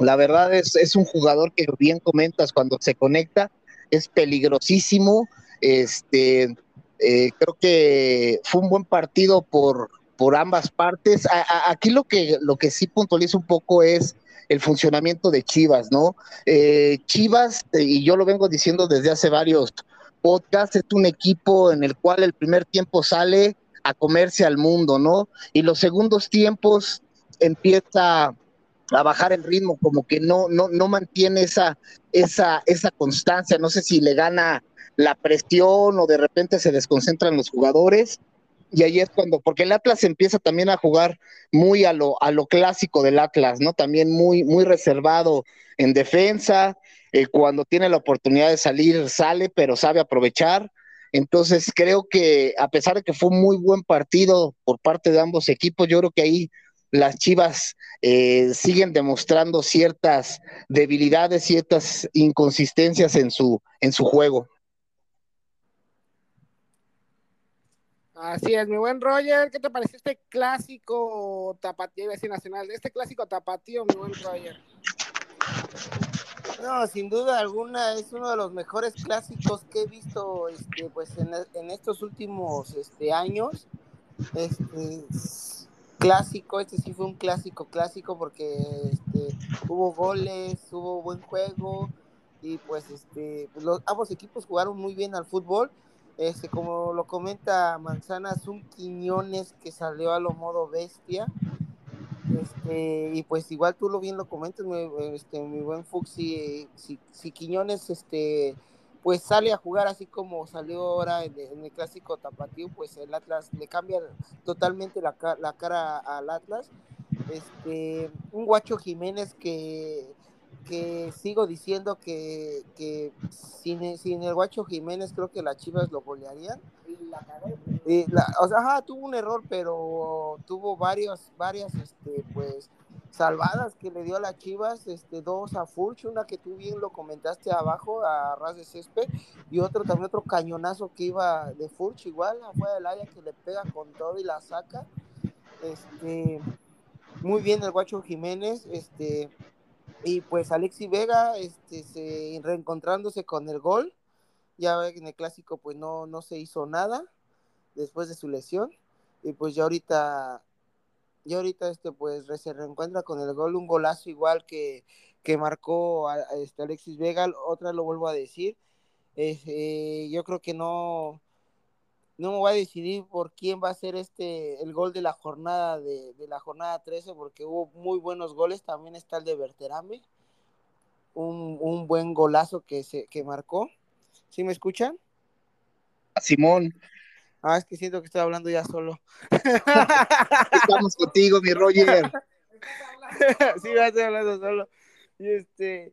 La verdad es, es un jugador que bien comentas cuando se conecta, es peligrosísimo. Este, eh, creo que fue un buen partido por, por ambas partes. aquí lo que, lo que sí puntualiza un poco es el funcionamiento de Chivas, ¿no? Eh, Chivas, y yo lo vengo diciendo desde hace varios podcasts, es un equipo en el cual el primer tiempo sale a comerse al mundo, ¿no? Y los segundos tiempos empieza a bajar el ritmo, como que no, no, no mantiene esa, esa, esa constancia, no sé si le gana la presión o de repente se desconcentran los jugadores y ahí es cuando, porque el Atlas empieza también a jugar muy a lo, a lo clásico del Atlas, ¿no? También muy, muy reservado en defensa, eh, cuando tiene la oportunidad de salir, sale, pero sabe aprovechar. Entonces creo que a pesar de que fue un muy buen partido por parte de ambos equipos, yo creo que ahí las Chivas eh, siguen demostrando ciertas debilidades, ciertas inconsistencias en su, en su juego. Así es, mi buen Roger, ¿qué te parece este clásico tapatío, decir nacional, este clásico tapatío, mi buen Roger? No, sin duda alguna es uno de los mejores clásicos que he visto este, pues en, estos últimos este, años. Este, clásico, este sí fue un clásico clásico porque este, hubo goles, hubo buen juego y pues este, los, ambos equipos jugaron muy bien al fútbol este, como lo comenta Manzanas, un Quiñones que salió a lo modo bestia. Este, y pues igual tú lo bien lo comentas, mi, este, mi buen Fuxi, si, si, Quiñones este, pues sale a jugar así como salió ahora en, el clásico tapatío, pues el Atlas le cambia totalmente la, la cara al Atlas. Este, un guacho Jiménez que que sigo diciendo que, que sin, sin, el Guacho Jiménez creo que las Chivas lo golearían. Y la, o sea, ajá, tuvo un error, pero tuvo varios, varias, este, pues, salvadas que le dio a las Chivas, este, dos a Furch, una que tú bien lo comentaste abajo, a Ras de Césped, y otro también otro cañonazo que iba de Furch igual, afuera del área que le pega con todo y la saca. Este, muy bien el Guacho Jiménez, este, y pues Alexi Vega, este, se, reencontrándose con el gol, ya en el clásico pues no, no se hizo nada después de su lesión. Y pues ya ahorita, ya ahorita este pues se reencuentra con el gol, un golazo igual que, que marcó este Alexis Vega, otra lo vuelvo a decir. Eh, yo creo que no, no me voy a decidir por quién va a ser este el gol de la jornada de, la jornada 13 porque hubo muy buenos goles también está el de Berterame un, un buen golazo que, se, que marcó. ¿Sí me escuchan? Simón, Ah, es que siento que estoy hablando ya solo. estamos contigo, mi Roger. sí, me estoy hablando solo. Y este,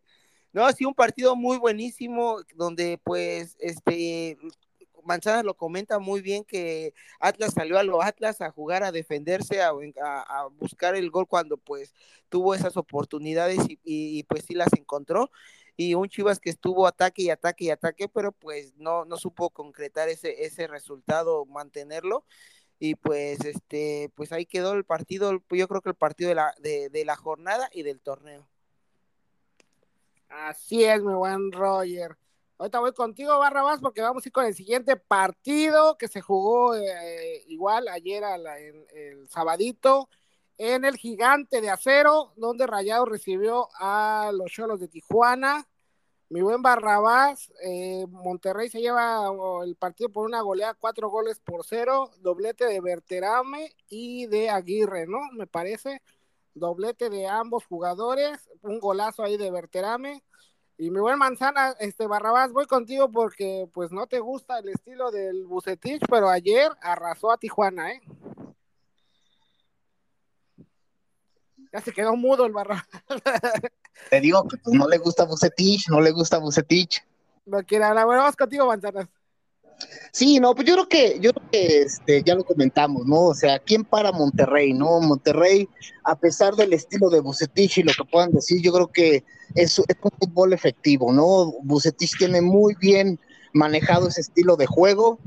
no, sí, un partido muy buenísimo, donde pues, este, Manzana lo comenta muy bien que Atlas salió a los Atlas a jugar, a defenderse, a, buscar el gol cuando pues tuvo esas oportunidades y, y, pues sí las encontró. Y un Chivas que estuvo ataque y ataque y ataque, pero pues no, no supo concretar ese, ese resultado, mantenerlo y pues este pues ahí quedó el partido yo creo que el partido de la de, de la jornada y del torneo Así es, mi buen Roger. Ahorita voy contigo, Barrabás, porque vamos a ir con el siguiente partido que se jugó eh, igual ayer a la- en- el sabadito en el Gigante de Acero, donde Rayado recibió a los Cholos de Tijuana. Mi buen Barrabás, eh, Monterrey se lleva el partido por una goleada, cuatro goles por cero, doblete de Berterame y de Aguirre, ¿no? Me parece doblete de ambos jugadores, un golazo ahí de Berterame. Y mi buen manzana, este Barrabás, voy contigo porque pues no te gusta el estilo del Bucetich, pero ayer arrasó a Tijuana, ¿eh? Ya se quedó mudo el Barrabás. Te digo que pues, no le gusta Bucetich, no le gusta Bucetich. No quiere hablar. Bueno, vamos contigo, manzanas. Sí, no, pues yo creo que, yo creo que este, ya lo comentamos, ¿no? O sea, ¿quién para Monterrey, no? Monterrey, a pesar del estilo de Bucetich y lo que puedan decir, yo creo que es, es un fútbol efectivo, ¿no? Bucetich tiene muy bien manejado ese estilo de juego.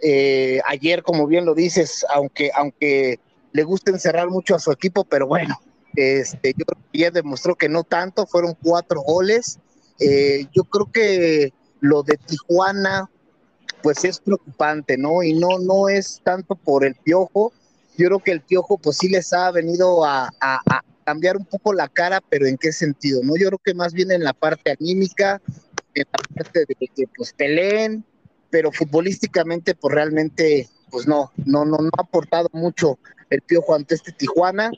Eh, ayer, como bien lo dices, aunque, aunque le gusta encerrar mucho a su equipo, pero bueno, este, yo creo que ya demostró que no tanto, fueron cuatro goles. Eh, yo creo que lo de Tijuana, pues es preocupante, ¿no? Y no, no es tanto por el piojo. Yo creo que el piojo, pues sí les ha venido a, cambiar un poco la cara, pero ¿en qué sentido? ¿No? Yo creo que más bien en la parte anímica, en la parte de que pues peleen, pero futbolísticamente, pues realmente, pues no, no, no, no ha aportado mucho el piojo ante este Tijuana,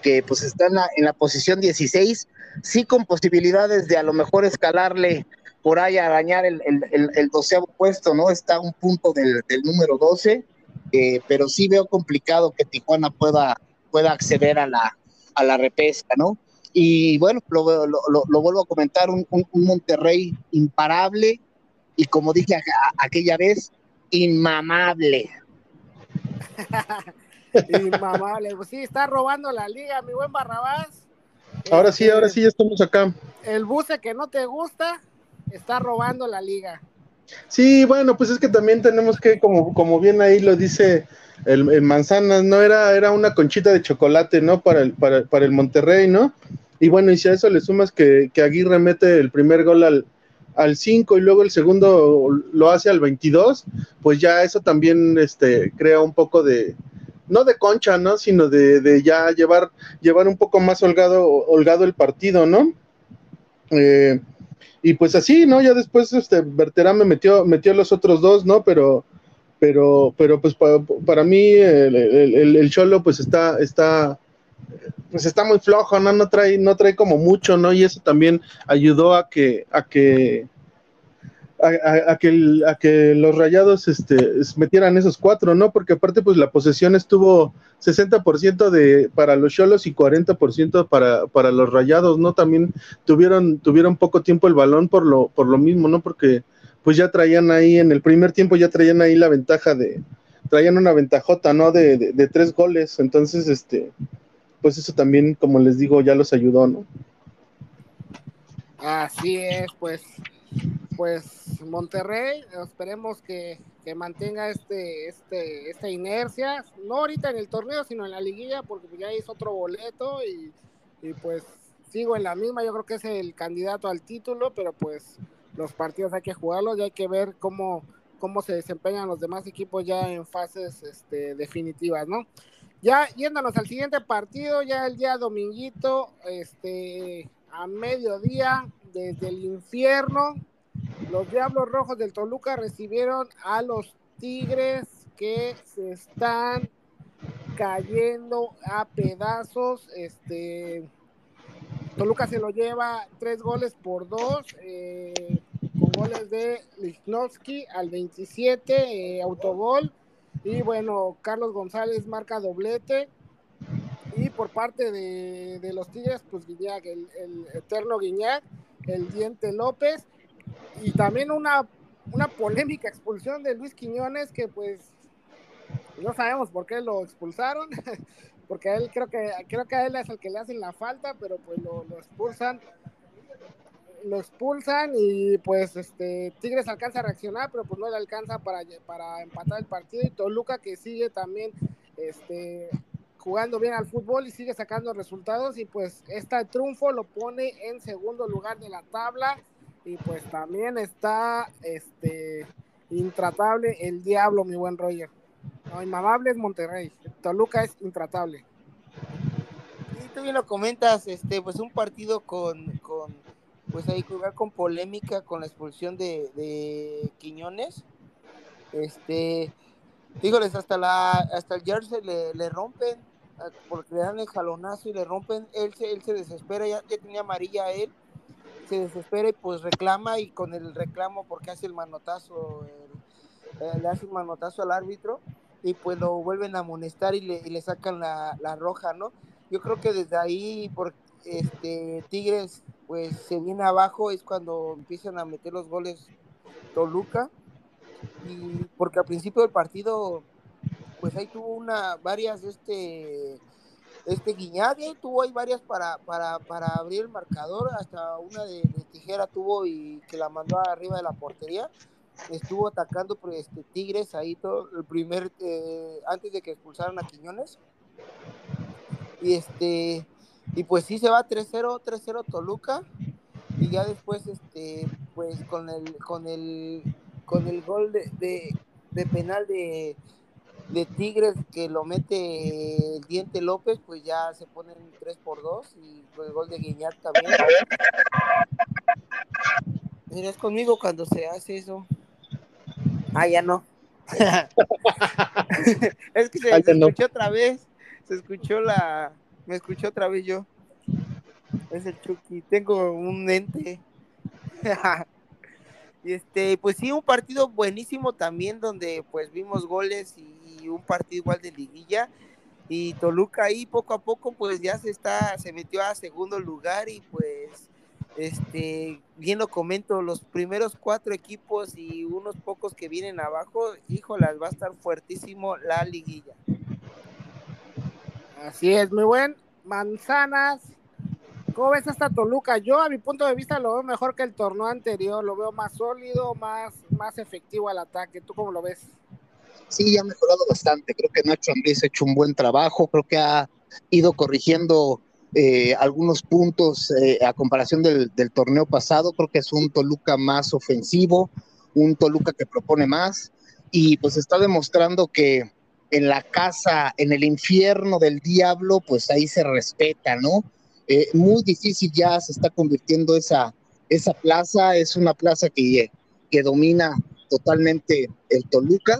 que pues está en la posición 16, sí con posibilidades de a lo mejor escalarle por ahí a arañar el, el, el, el doceavo puesto, ¿no? Está a un punto del, del número 12, eh, pero sí veo complicado que Tijuana pueda, pueda acceder a la, a la repesca, ¿no? Y bueno, lo, lo, lo, lo vuelvo a comentar, un, un, un, Monterrey imparable y como dije a, a, aquella vez, inmamable. inmamable, pues sí, está robando la liga, mi buen Barrabás. Ahora sí, ahora sí, ya estamos acá. El buce que no te gusta, está robando la liga. Sí, bueno, pues es que también tenemos que, como, como bien ahí lo dice el, Manzanas, ¿no? Era, era una conchita de chocolate, ¿no? Para el, para, para el Monterrey, ¿no? Y bueno, y si a eso le sumas que, que Aguirre mete el primer gol al, al 5 y luego el segundo lo hace al 22, pues ya eso también este, crea un poco de, no de concha, ¿no? Sino de, de ya llevar, llevar un poco más holgado, holgado el partido, ¿no? Eh, y pues así, ¿no? Ya después este Berterame metió, metió los otros dos, ¿no? Pero, pero, pero pues para, para mí el, el, el, Cholo pues está, está, pues está muy flojo, ¿no? No trae, no trae como mucho, ¿no? Y eso también ayudó a que, a que, a, que, el, a que los rayados este, metieran esos cuatro, ¿no? Porque aparte, pues la posesión estuvo 60% de, para los cholos y 40% para, para los rayados, ¿no? También tuvieron, tuvieron poco tiempo el balón por lo, por lo mismo, ¿no? Porque pues ya traían ahí, en el primer tiempo ya traían ahí la ventaja de, traían una ventajota, ¿no? De, de, de tres goles, entonces, este, pues eso también, como les digo, ya los ayudó, ¿no? Así es, pues, pues Monterrey, esperemos que, que, mantenga este, este, esta inercia, no ahorita en el torneo, sino en la liguilla, porque ya hizo otro boleto y, y pues sigo en la misma, yo creo que es el candidato al título, pero pues los partidos hay que jugarlos y hay que ver cómo, cómo se desempeñan los demás equipos ya en fases este, definitivas, ¿no? Ya yéndonos al siguiente partido, ya el día dominguito, este, a mediodía, desde el infierno, los Diablos Rojos del Toluca recibieron a los Tigres que se están cayendo a pedazos, este, Toluca se lo lleva tres goles por dos, eh, con goles de Lichnowsky al 27, eh, autogol, y bueno, Carlos González marca doblete, y por parte de, los Tigres, pues Guiñac, el, el, eterno Guiñac, el Diente López, y también una, una polémica expulsión de Luis Quiñones, que pues no sabemos por qué lo expulsaron, porque a él creo que creo que a él es el que le hacen la falta, pero pues lo, expulsan lo expulsan y pues este Tigres alcanza a reaccionar, pero pues no le alcanza para, para empatar el partido y Toluca que sigue también este jugando bien al fútbol y sigue sacando resultados y pues este triunfo lo pone en segundo lugar de la tabla y pues también está este intratable el diablo mi buen Roger. No, inmamable es Monterrey. Toluca es intratable. Y tú bien lo comentas, este, pues un partido con, con pues ahí jugar con polémica con la expulsión de, de Quiñones. Este, dígoles, hasta la, hasta el jersey le, le rompen, porque le dan el jalonazo y le rompen, él se, él se desespera, ya, ya tenía amarilla él, se desespera y pues reclama y con el reclamo porque hace el manotazo, eh, le hace un manotazo al árbitro y pues lo vuelven a amonestar y le, le sacan la, la, roja, ¿no? Yo creo que desde ahí, por este Tigres, pues se viene abajo, es cuando empiezan a meter los goles Toluca, y porque al principio del partido, pues ahí tuvo una, varias, este, este Guiñade tuvo ahí varias para, para, para abrir el marcador, hasta una de, tijera tuvo y que la mandó arriba de la portería, estuvo atacando este, Tigres ahí todo el primer, eh, antes de que expulsaran a Quiñones. Y este, y pues sí se va 3-0, 3-0 Toluca. Y ya después, este, pues con el, con el, con el gol de, de, penal de, de Tigres que lo mete el Diente López, pues ya se ponen 3 por 2 y con el gol de Guiñat también. Mira, es conmigo cuando se hace eso. Ah, ya no. es que se, escuchó otra vez. Se escuchó la. Me escuchó otra vez yo. Es el Chucky. Tengo un ente. y este, pues sí, un partido buenísimo también, donde pues vimos goles y un partido igual de liguilla. Y Toluca ahí poco a poco, pues ya se está, se metió a segundo lugar y pues este, bien lo comento, los primeros cuatro equipos y unos pocos que vienen abajo, híjolas, va a estar fuertísimo la liguilla. Así es, muy buen. Manzanas, ¿cómo ves esta Toluca? Yo a mi punto de vista lo veo mejor que el torneo anterior, lo veo más sólido, más, más efectivo al ataque. ¿Tú cómo lo ves? Sí, ha mejorado bastante. Creo que Nacho Ambriz ha hecho un buen trabajo, creo que ha ido corrigiendo eh, algunos puntos eh, a comparación del, torneo pasado. Creo que es un Toluca más ofensivo, un Toluca que propone más y pues está demostrando que en la casa, en el infierno del diablo, pues ahí se respeta, ¿no? Eh, muy difícil ya se está convirtiendo esa, esa plaza, es una plaza que, que domina totalmente el Toluca,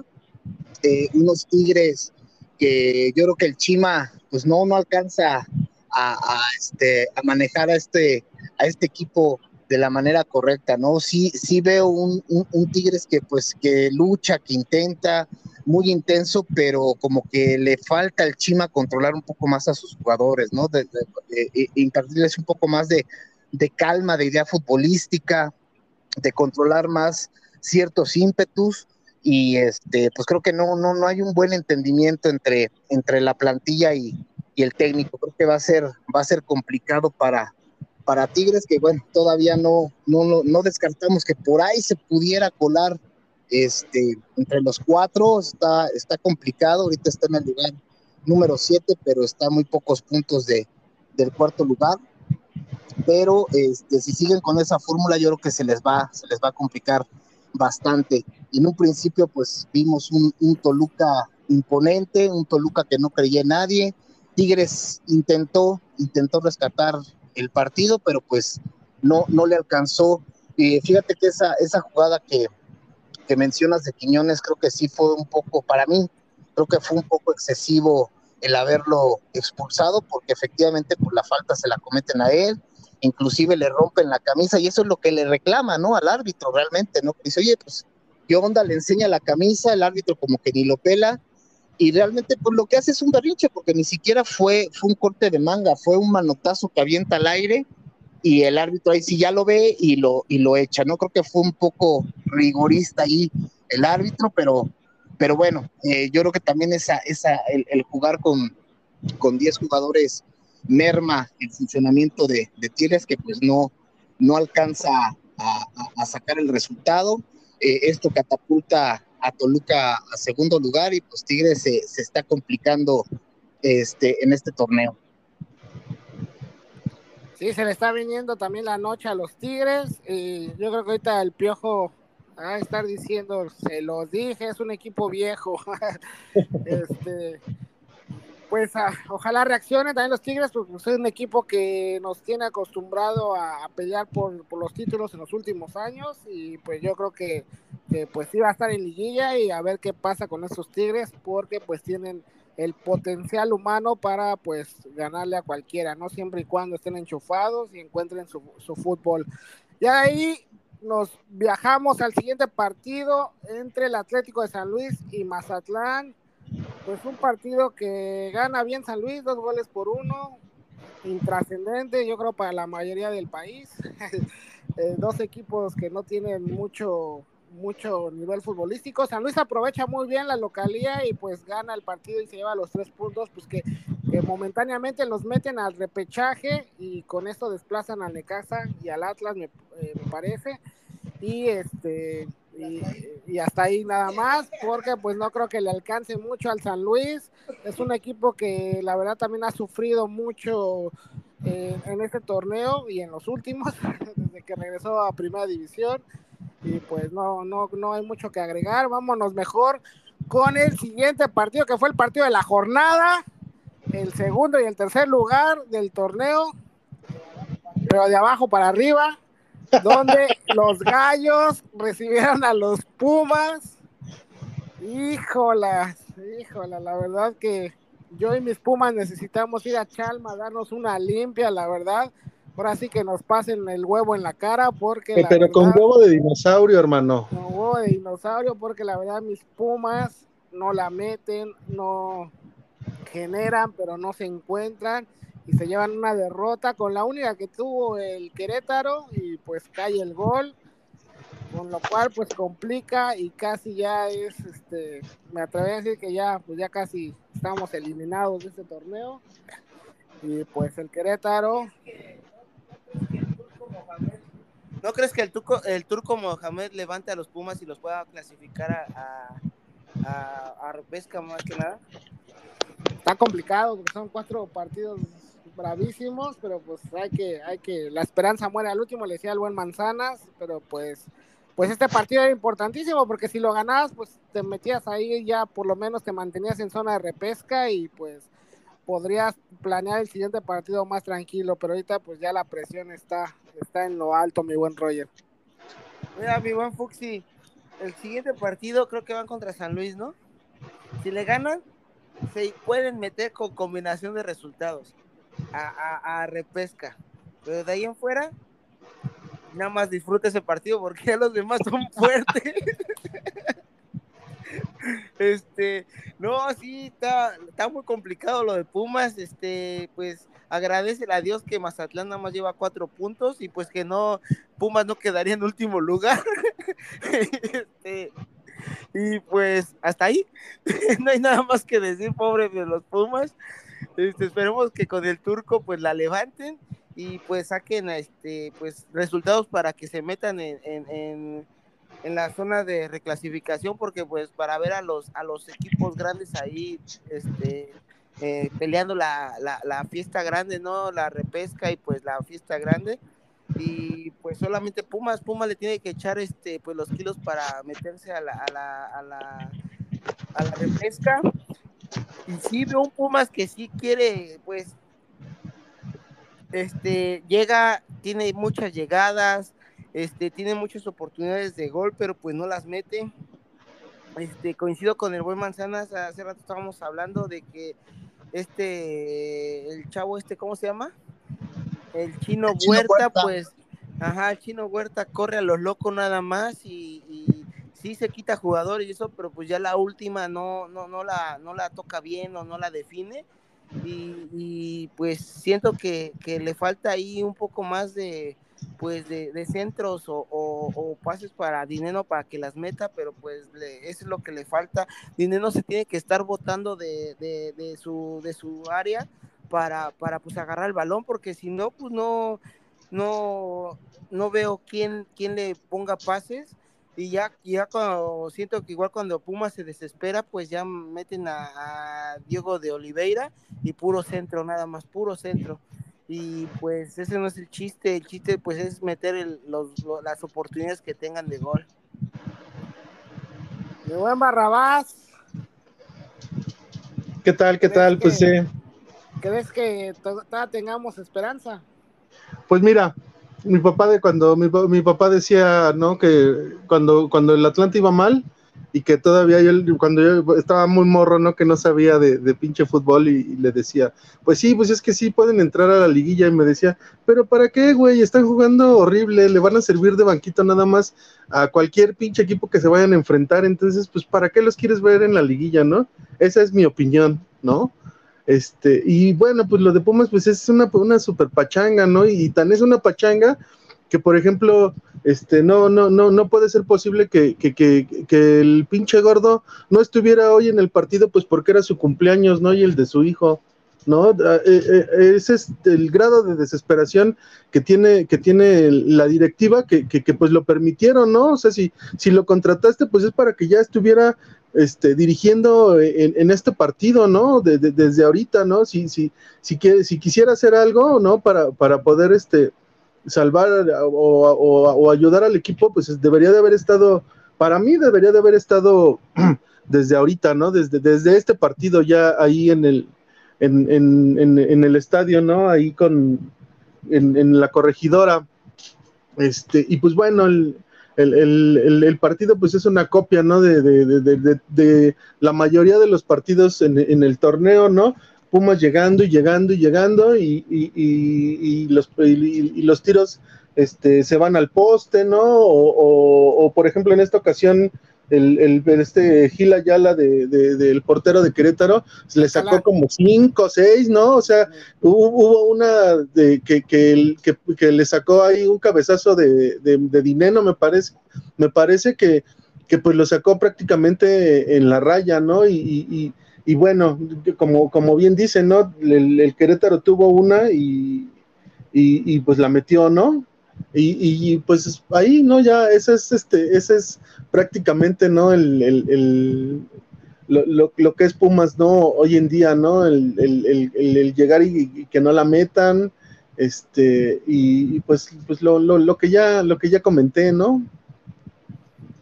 unos Tigres que yo creo que el Chima pues no, no alcanza a, este, a manejar a este, a este equipo de la manera correcta, ¿no? Sí, sí veo un, un, Tigres que pues que lucha, que intenta, muy intenso, pero como que le falta al Chima controlar un poco más a sus jugadores, ¿no? De, impartirles un poco más de, de calma, de idea futbolística, de controlar más ciertos ímpetus y este pues creo que no no no hay un buen entendimiento entre entre la plantilla y, y el técnico. Creo que va a ser, va a ser complicado para, para Tigres, que bueno, todavía no, no, no descartamos que por ahí se pudiera colar este, entre los cuatro, está, está complicado, ahorita está en el lugar número siete, pero está muy pocos puntos de, del cuarto lugar. Pero este, si siguen con esa fórmula, yo creo que se les va, se les va a complicar bastante. En un principio, pues vimos un, un Toluca imponente, un Toluca que no creía nadie, Tigres intentó, intentó rescatar el partido, pero pues no, no le alcanzó. Y fíjate que esa, esa jugada que, que mencionas de Quiñones, creo que sí fue un poco, para mí, creo que fue un poco excesivo el haberlo expulsado, porque efectivamente por pues, la falta se la cometen a él, inclusive le rompen la camisa y eso es lo que le reclama, ¿no? Al árbitro realmente, ¿no? Dice, oye, pues, ¿qué onda? Le enseña la camisa, el árbitro como que ni lo pela y realmente pues lo que hace es un berrinche porque ni siquiera fue, fue un corte de manga, fue un manotazo que avienta al aire y el árbitro ahí sí ya lo ve y lo, y lo echa, ¿no? Creo que fue un poco rigorista ahí el árbitro, pero, pero bueno, eh, yo creo que también esa, esa, el, jugar con, con 10 jugadores merma el funcionamiento de, de Tigres que pues no, no alcanza a, sacar el resultado. Eh, esto catapulta a Toluca a segundo lugar y pues Tigres se, se está complicando este, en este torneo. Sí, se le está viniendo también la noche a los Tigres. Y yo creo que ahorita el Piojo va a estar diciendo, se los dije, es un equipo viejo. este, pues ah, ojalá reaccionen también los Tigres, porque es un equipo que nos tiene acostumbrado a, pelear por, los títulos en los últimos años. Y pues yo creo que, que pues sí va a estar en liguilla y a ver qué pasa con esos Tigres, porque pues tienen el potencial humano para pues ganarle a cualquiera, ¿no? Siempre y cuando estén enchufados y encuentren su, su fútbol. Y ahí nos viajamos al siguiente partido entre el Atlético de San Luis y Mazatlán. Pues un partido que gana bien San Luis, dos goles por uno, intrascendente, yo creo para la mayoría del país. Eh, dos equipos que no tienen mucho mucho nivel futbolístico. San Luis aprovecha muy bien la localía y pues gana el partido y se lleva los tres puntos, pues que, momentáneamente los meten al repechaje y con esto desplazan al Necaxa y al Atlas, me, eh, parece. Y este y, hasta ahí nada más, porque pues no creo que le alcance mucho al San Luis. Es un equipo que la verdad también ha sufrido mucho eh, en este torneo y en los últimos, desde que regresó a Primera División y pues no, no, no hay mucho que agregar. Vámonos mejor con el siguiente partido, que fue el partido de la jornada, el segundo y el tercer lugar del torneo, pero de abajo para arriba, donde los gallos recibieron a los Pumas. Híjola, híjola, la verdad que yo y mis Pumas necesitamos ir a Chalma, darnos una limpia, la verdad ahora sí que nos pasen el huevo en la cara porque... Pero con huevo de dinosaurio, hermano. Con huevo de dinosaurio porque la verdad mis Pumas no la meten, no generan, pero no se encuentran y se llevan una derrota con la única que tuvo el Querétaro y pues cae el gol con lo cual pues complica y casi ya es este me atrevo a decir que ya pues ya casi estamos eliminados de este torneo y pues el Querétaro ¿No crees que el turco, el turco Mohamed levante a los Pumas y los pueda clasificar a, a, a, más que nada? Está complicado porque son cuatro partidos bravísimos, pero pues hay que, hay que, la esperanza muere al último, le decía el buen Manzanas, pero pues, pues este partido era importantísimo porque si lo ganabas, pues te metías ahí ya por lo menos te mantenías en zona de repesca y pues podrías planear el siguiente partido más tranquilo, pero ahorita pues ya la presión está, está en lo alto, mi buen Roger. Mira, mi buen Fuxi, el siguiente partido creo que van contra San Luis, ¿no? Si le ganan, se pueden meter con combinación de resultados a, a repesca. Pero de ahí en fuera, nada más disfrute ese partido porque los demás son fuertes. Este, no, sí, está, está muy complicado lo de Pumas. Este, pues agradece a Dios que Mazatlán nada más lleva cuatro puntos y pues que no, Pumas no quedaría en último lugar. Este, y pues hasta ahí, no hay nada más que decir, pobre de los Pumas. Este, esperemos que con el turco pues la levanten y pues saquen este pues resultados para que se metan en en la zona de reclasificación porque pues para ver a los a los equipos grandes ahí este eh, peleando la, la, fiesta grande no la repesca y pues la fiesta grande. Y pues solamente Pumas Pumas le tiene que echar este pues los kilos para meterse a la a la, a la, a la repesca. Y sí veo un Pumas que sí quiere pues este llega tiene muchas llegadas este, tiene muchas oportunidades de gol, pero pues no las mete. Este, coincido con el buen Manzanas, hace rato estábamos hablando de que este, el chavo este, ¿cómo se llama? el chino, Huerta, pues, ajá, el chino Huerta corre a los locos nada más y, y sí se quita jugador y eso, pero pues ya la última no, no, no, la, no la toca bien o no la define. Y, pues siento que, le falta ahí un poco más de pues de, centros o, pases para Dinero para que las meta, pero pues eso es lo que le falta. Dinero se tiene que estar botando de, de, su, de su área para, para pues agarrar el balón, porque si no, pues no, no, no veo quién, quién le ponga pases y ya, ya cuando siento que igual cuando Puma se desespera, pues ya meten a, Diego de Oliveira y puro centro, nada más, puro centro. Y pues ese no es el chiste, el chiste pues es meter las oportunidades que tengan de gol. Mi buen Barrabás. ¿Qué tal? ¿Qué tal? pues sí. ¿Crees que todavía tengamos esperanza? Pues mira, mi papá de cuando mi, mi, papá decía no que cuando cuando el Atlante iba mal y que todavía yo cuando yo estaba muy morro no que no sabía de, pinche fútbol y, le decía pues sí pues es que sí pueden entrar a la liguilla y me decía pero para qué güey están jugando horrible le van a servir de banquito nada más a cualquier pinche equipo que se vayan a enfrentar entonces pues para qué los quieres ver en la liguilla no esa es mi opinión no este, y bueno, pues lo de Pumas, pues es una, una super pachanga, ¿no? Y, tan es una pachanga que, por ejemplo, este, no, no, no, no puede ser posible que, que, que, que, el pinche gordo no estuviera hoy en el partido, pues porque era su cumpleaños, ¿no? Y el de su hijo, ¿no? Ah, eh, eh, ese es el grado de desesperación que tiene, que tiene la directiva, que, que, que, pues lo permitieron, ¿no? O sea, si, si lo contrataste, pues es para que ya estuviera este, dirigiendo en, este partido, ¿no? desde ahorita, ¿no? Si, si, si, si quisiera hacer algo, ¿no? Para, para poder este, salvar o, ayudar al equipo, pues debería de haber estado, para mí debería de haber estado desde ahorita, ¿no? Desde, desde este partido ya ahí en el, en, en, en el estadio, ¿no? Ahí con, en, la corregidora. Este, y pues bueno, el, el, el, partido pues es una copia, ¿no? De, de, la mayoría de los partidos en, el torneo, ¿no? Pumas llegando y llegando y llegando y, y, y, los, y, los tiros este, se van al poste, ¿no? O, o, por ejemplo en esta ocasión el, el este Gil Ayala de, del portero de Querétaro le sacó como cinco o seis, ¿no? O sea, hubo, una de que, que, que, le sacó ahí un cabezazo de, de, dinero, me parece, me parece que, que pues lo sacó prácticamente en la raya, ¿no? Y, y, y bueno, como, como bien dice, ¿no? El, el Querétaro tuvo una y, y, pues la metió, ¿no? Y, y, pues ahí, ¿no? Ya ese es, este, ese es prácticamente, ¿no? El, el, el lo, lo, que es Pumas, ¿no? Hoy en día, ¿no? El, el llegar y, que no la metan, este, y, pues, pues lo, lo, lo, que ya, lo que ya comenté, ¿no?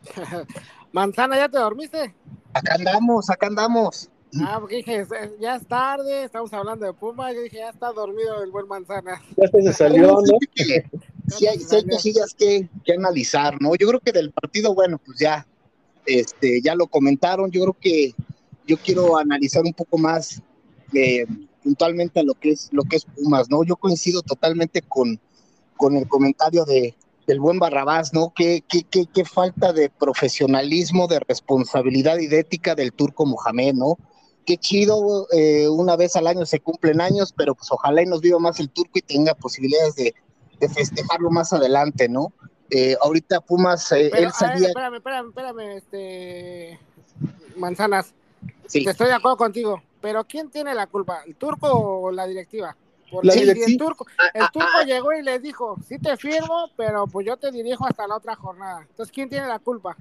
Manzana, ¿ya te dormiste? Acá andamos, acá andamos. Ah, porque dije, ya es tarde, estamos hablando de Pumas, yo dije, ya está dormido el buen Manzana. Ya se salió, ¿no? sí hay, cosillas que, que, analizar, ¿no? Yo creo que del partido, bueno, pues ya, este, ya lo comentaron, yo creo que yo quiero analizar un poco más eh, puntualmente a lo que es lo que es Pumas, ¿no? Yo coincido totalmente con, con el comentario de, del buen Barrabás, ¿no? Qué, qué, qué, qué falta de profesionalismo, de responsabilidad y de ética del turco Mohamed, ¿no? Qué chido, eh, una vez al año se cumplen años, pero pues ojalá y nos viva más el turco y tenga posibilidades de, de festejarlo más adelante, ¿no? Eh, ahorita Pumas, eh, él sabía... espérame, espérame, espérame, este... Manzanas. Sí. Estoy de acuerdo contigo, pero ¿quién tiene la culpa? ¿El turco o la directiva? Porque el turco, el turco llegó y le dijo, sí te firmo, pero pues yo te dirijo hasta la otra jornada. Entonces, ¿quién tiene la culpa?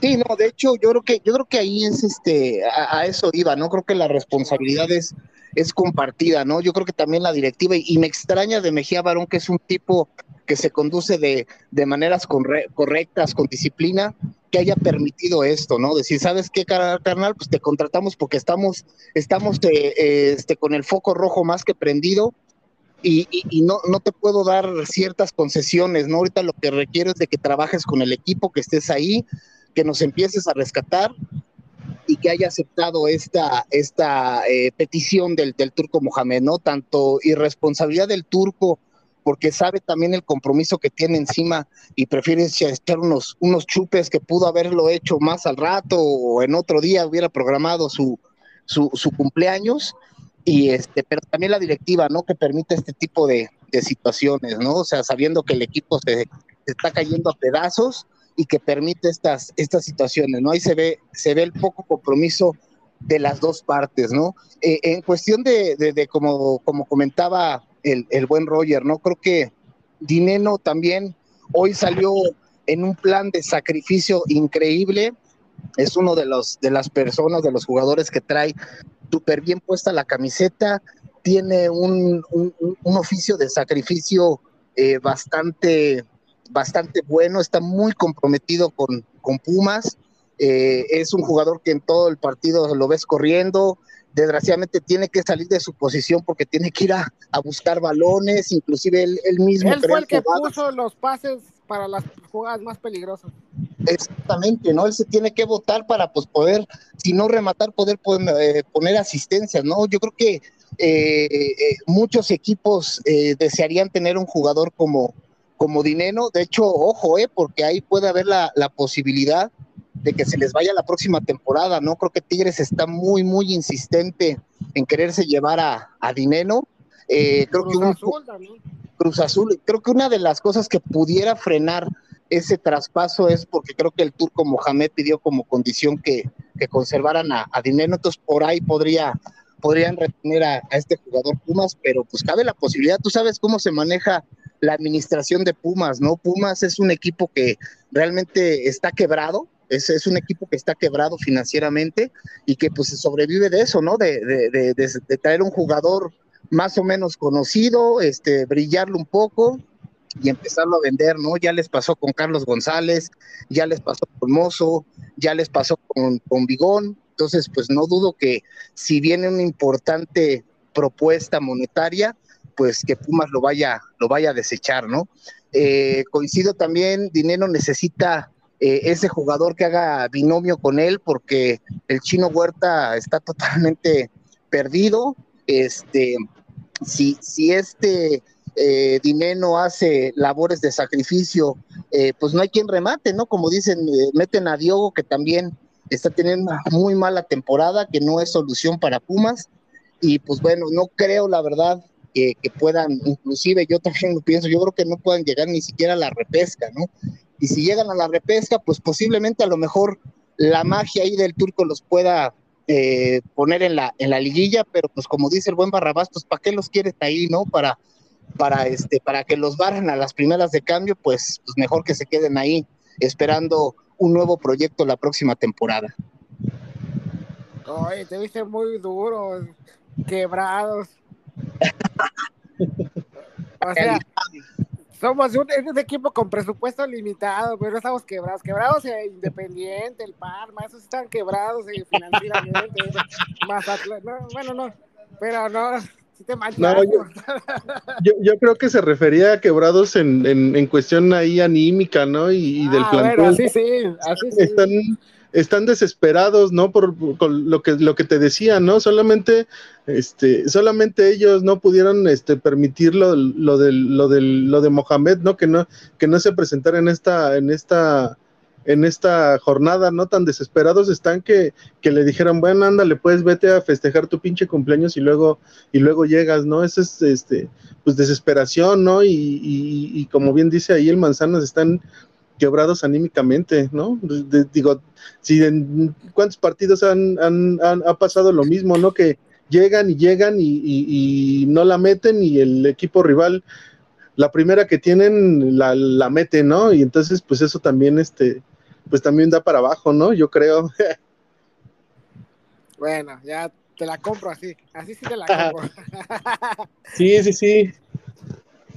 Sí, no, de hecho, yo creo que, yo creo que ahí es este, a, eso iba, ¿no? Creo que la responsabilidad es, es compartida, ¿no? Yo creo que también la directiva, y, me extraña de Mejía Barón, que es un tipo que se conduce de, de maneras correctas, con disciplina, que haya permitido esto, ¿no? Decir, ¿sabes qué, carnal? Pues te contratamos porque estamos, estamos eh, este, con el foco rojo más que prendido y, y, no, no te puedo dar ciertas concesiones, ¿no? Ahorita lo que requiero es de que trabajes con el equipo, que estés ahí, que nos empieces a rescatar y que haya aceptado esta, esta eh, petición del, del turco Mohamed, ¿no? Tanto irresponsabilidad del turco porque sabe también el compromiso que tiene encima y prefiere echar unos, unos chupes que pudo haberlo hecho más al rato o en otro día hubiera programado su, su, cumpleaños. Y este, pero también la directiva, ¿no? Que permite este tipo de, de situaciones, ¿no? O sea, sabiendo que el equipo se, está cayendo a pedazos y que permite estas, estas situaciones, ¿no? Ahí se ve, se ve el poco compromiso de las dos partes, ¿no? Eh, en cuestión de, de, como, como comentaba el, el, buen Roger, ¿no? Creo que Dineno también hoy salió en un plan de sacrificio increíble, es uno de, los, de las personas, de los jugadores que trae súper bien puesta la camiseta, tiene un, un, un oficio de sacrificio eh, bastante, bastante bueno, está muy comprometido con, con Pumas, eh, es un jugador que en todo el partido lo ves corriendo, desgraciadamente tiene que salir de su posición porque tiene que ir a, a buscar balones, inclusive él, él mismo. Él fue el que jugadas. puso los pases para las jugadas más peligrosas. Exactamente, ¿no? Él se tiene que votar para pues poder, si no rematar, poder, poder eh, poner asistencias, ¿no? Yo creo que eh, muchos equipos desearían tener un jugador como, como Dineno, de hecho, ojo, eh, porque ahí puede haber la, la posibilidad de que se les vaya la próxima temporada, ¿no? Creo que Tigres está muy, muy insistente en quererse llevar a, a Dineno. Eh, creo Cruz que un, Azul también. Cruz Azul, creo que una de las cosas que pudiera frenar ese traspaso es porque creo que el turco Mohamed pidió como condición que, que conservaran a, a, Dineno, entonces por ahí podría, podrían retener a, a, este jugador Pumas, pero pues cabe la posibilidad, tú sabes cómo se maneja la administración de Pumas, ¿no? Pumas es un equipo que realmente está quebrado, es, es, un equipo que está quebrado financieramente y que pues sobrevive de eso, ¿no? De, de, de, de, traer un jugador más o menos conocido, este, brillarlo un poco y empezarlo a vender, ¿no? Ya les pasó con Carlos González, ya les pasó con Mozo, ya les pasó con, con Bigón, entonces pues no dudo que si viene una importante propuesta monetaria, pues que Pumas lo vaya, lo vaya a desechar, ¿no? Eh, coincido también, Dinero necesita eh, ese jugador que haga binomio con él, porque el chino Huerta está totalmente perdido. Este, si, si este eh, Dineno hace labores de sacrificio, eh, pues no hay quien remate, ¿no? Como dicen, eh, meten a Diogo, que también está teniendo una muy mala temporada, que no es solución para Pumas. Y pues bueno, no creo, la verdad, que, puedan, inclusive yo también lo pienso, yo creo que no puedan llegar ni siquiera a la repesca, ¿no? Y si llegan a la repesca, pues posiblemente a lo mejor la magia ahí del turco los pueda eh, poner en la, en la liguilla, pero pues como dice el buen Barrabás, pues ¿para qué los quieres ahí, no? Para, para, este, para que los barren a las primeras de cambio, pues, pues mejor que se queden ahí esperando un nuevo proyecto la próxima temporada. Oye, te viste muy duro, quebrados. o sea, somos un, un, equipo con presupuesto limitado, pero estamos quebrados. Quebrados eh, Independiente, el Parma, esos están quebrados eh, financieramente. más no, bueno, no, pero no, si te manchas. No, yo, yo, yo, creo que se refería a quebrados en, en, en cuestión ahí anímica, ¿no? Y, y del ah, plantel. Bueno, así sí, así sí. Están, están desesperados, ¿no? Por, lo que lo que te decía, ¿no? Solamente este solamente ellos no pudieron este permitir lo, lo del lo del lo de Mohamed, ¿no? Que no que no se presentara en esta en esta en esta jornada, ¿no? Tan desesperados están que, que le dijeron, bueno, ándale, pues vete a festejar tu pinche cumpleaños y luego, y luego llegas, ¿no? Esa es, este, pues desesperación, ¿no? Y, y, y como bien dice ahí el Manzanas, están quebrados anímicamente, ¿no? De, digo, si en cuántos partidos han, han, han, ha pasado lo mismo, ¿no? Que llegan y llegan y, y, y, no la meten y el equipo rival, la primera que tienen la, la mete, ¿no? Y entonces, pues eso también, este, pues también da para abajo, ¿no? Yo creo. bueno, ya te la compro así, así sí te la compro. sí, sí, sí.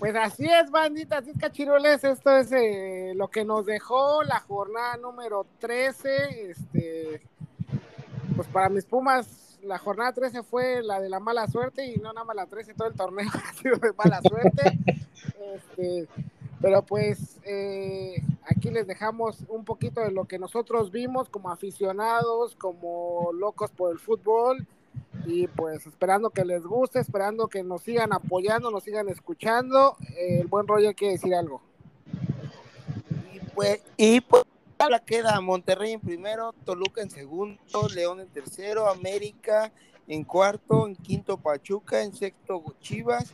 Pues así es, bandita, así es, cachiroles. Esto es eh, lo que nos dejó la jornada número 13. Este, pues para mis Pumas, la jornada 13 fue la de la mala suerte y no nada más la 13, todo el torneo ha sido de mala suerte. este, pero pues eh, aquí les dejamos un poquito de lo que nosotros vimos como aficionados, como locos por el fútbol. Y pues esperando que les guste, esperando que nos sigan apoyando, nos sigan escuchando. Eh, el buen Roger quiere decir algo. Y pues, y pues la queda Monterrey en primero, Toluca en segundo, León en tercero, América en cuarto, en quinto Pachuca, en sexto Chivas,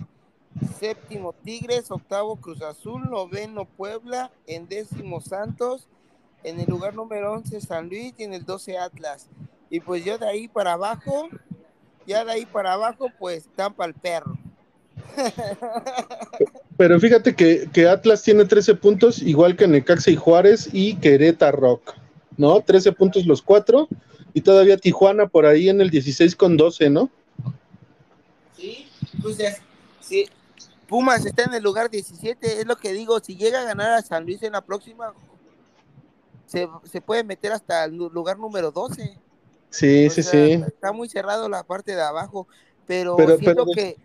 séptimo Tigres, octavo Cruz Azul, noveno Puebla, en décimo Santos, en el lugar número 11 San Luis y en el 12 Atlas. Y pues ya de ahí para abajo, ya de ahí para abajo, pues tampa el perro. Pero fíjate que, Atlas tiene 13 puntos, igual que Necaxa y Juárez y Querétaro Rock, ¿no? 13 puntos los cuatro, y todavía Tijuana por ahí en el 16 con 12, ¿no? Sí, pues sí. Pumas está en el lugar 17, es lo que digo, si llega a ganar a San Luis en la próxima, se, puede meter hasta el lugar número 12. Sí, sí, sí. Está muy cerrado la parte de abajo, pero, siento que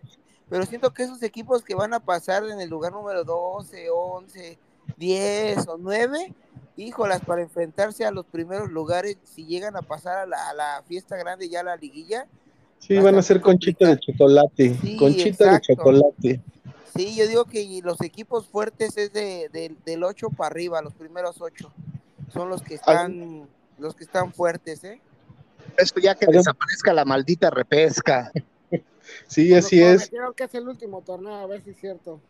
pero siento que esos equipos que van a pasar en el lugar número 12, 11, 10 o 9, híjolas, para enfrentarse a los primeros lugares, si llegan a pasar a la, fiesta grande, ya a la liguilla. Sí, van a ser conchita de chocolate, conchita de chocolate. Sí, yo digo que los equipos fuertes es de, del 8 para arriba, los primeros 8. Son los que están, los que están fuertes, ¿eh? Esto ya que desaparezca la maldita repesca. Sí, así es. Creo que es el último torneo, a ver si es cierto.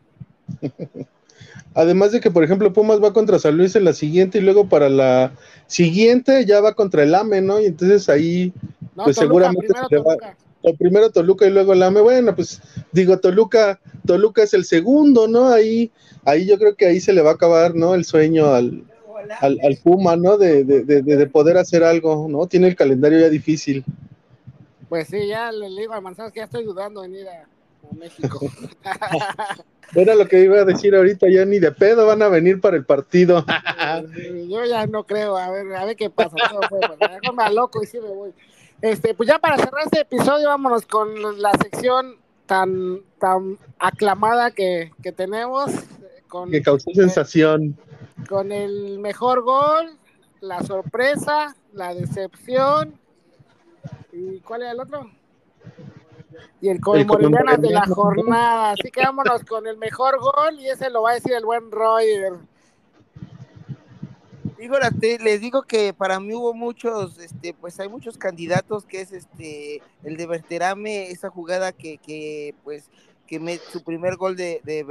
Además de que, por ejemplo, Pumas va contra San Luis en la siguiente y luego para la siguiente ya va contra el AME, ¿no? Y entonces ahí, pues seguramente primero va. O primero Toluca y luego el AME. Bueno, pues digo, Toluca, Toluca es el segundo, ¿no? Ahí, ahí yo creo que ahí se le va a acabar, ¿no? El sueño al, al, al Puma, ¿no? De, de, de, de poder hacer algo, ¿no? Tiene el calendario ya difícil. Pues sí, ya le digo a Manzanas que ya estoy dudando en ir a, México. Era lo que iba a decir ahorita, ya ni de pedo van a venir para el partido. Yo ya no creo, a ver, a ver qué pasa. Déjame a loco y sí me voy. Este, pues ya para cerrar este episodio, vámonos con la sección tan, tan aclamada que, que tenemos. Con, que causó sensación. Con el mejor gol, la sorpresa, la decepción ¿Y cuál era el otro? Y el colmoridiano de la jornada. Así que vámonos con el mejor gol y ese lo va a decir el buen Roger. Fíjate, les digo que para mí hubo muchos, este, pues hay muchos candidatos que es este, el de Verterame, esa jugada que, que pues, que me, su primer gol de, de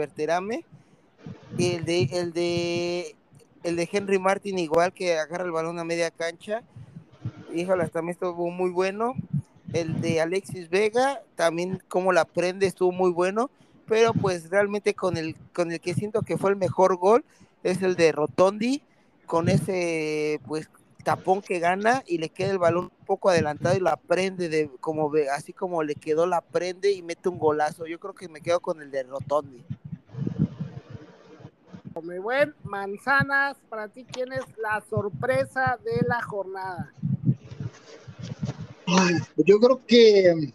Verterame, el de, el de, el de Henry Martin igual que agarra el balón a media cancha, híjole, también estuvo muy bueno. El de Alexis Vega, también como la prende, estuvo muy bueno. Pero pues realmente con el, con el que siento que fue el mejor gol es el de Rotondi, con ese pues tapón que gana y le queda el balón un poco adelantado y la prende de como así como le quedó la prende y mete un golazo. Yo creo que me quedo con el de Rotondi. Muy buen Manzanas, para ti, ¿quién es la sorpresa de la jornada? Yo creo que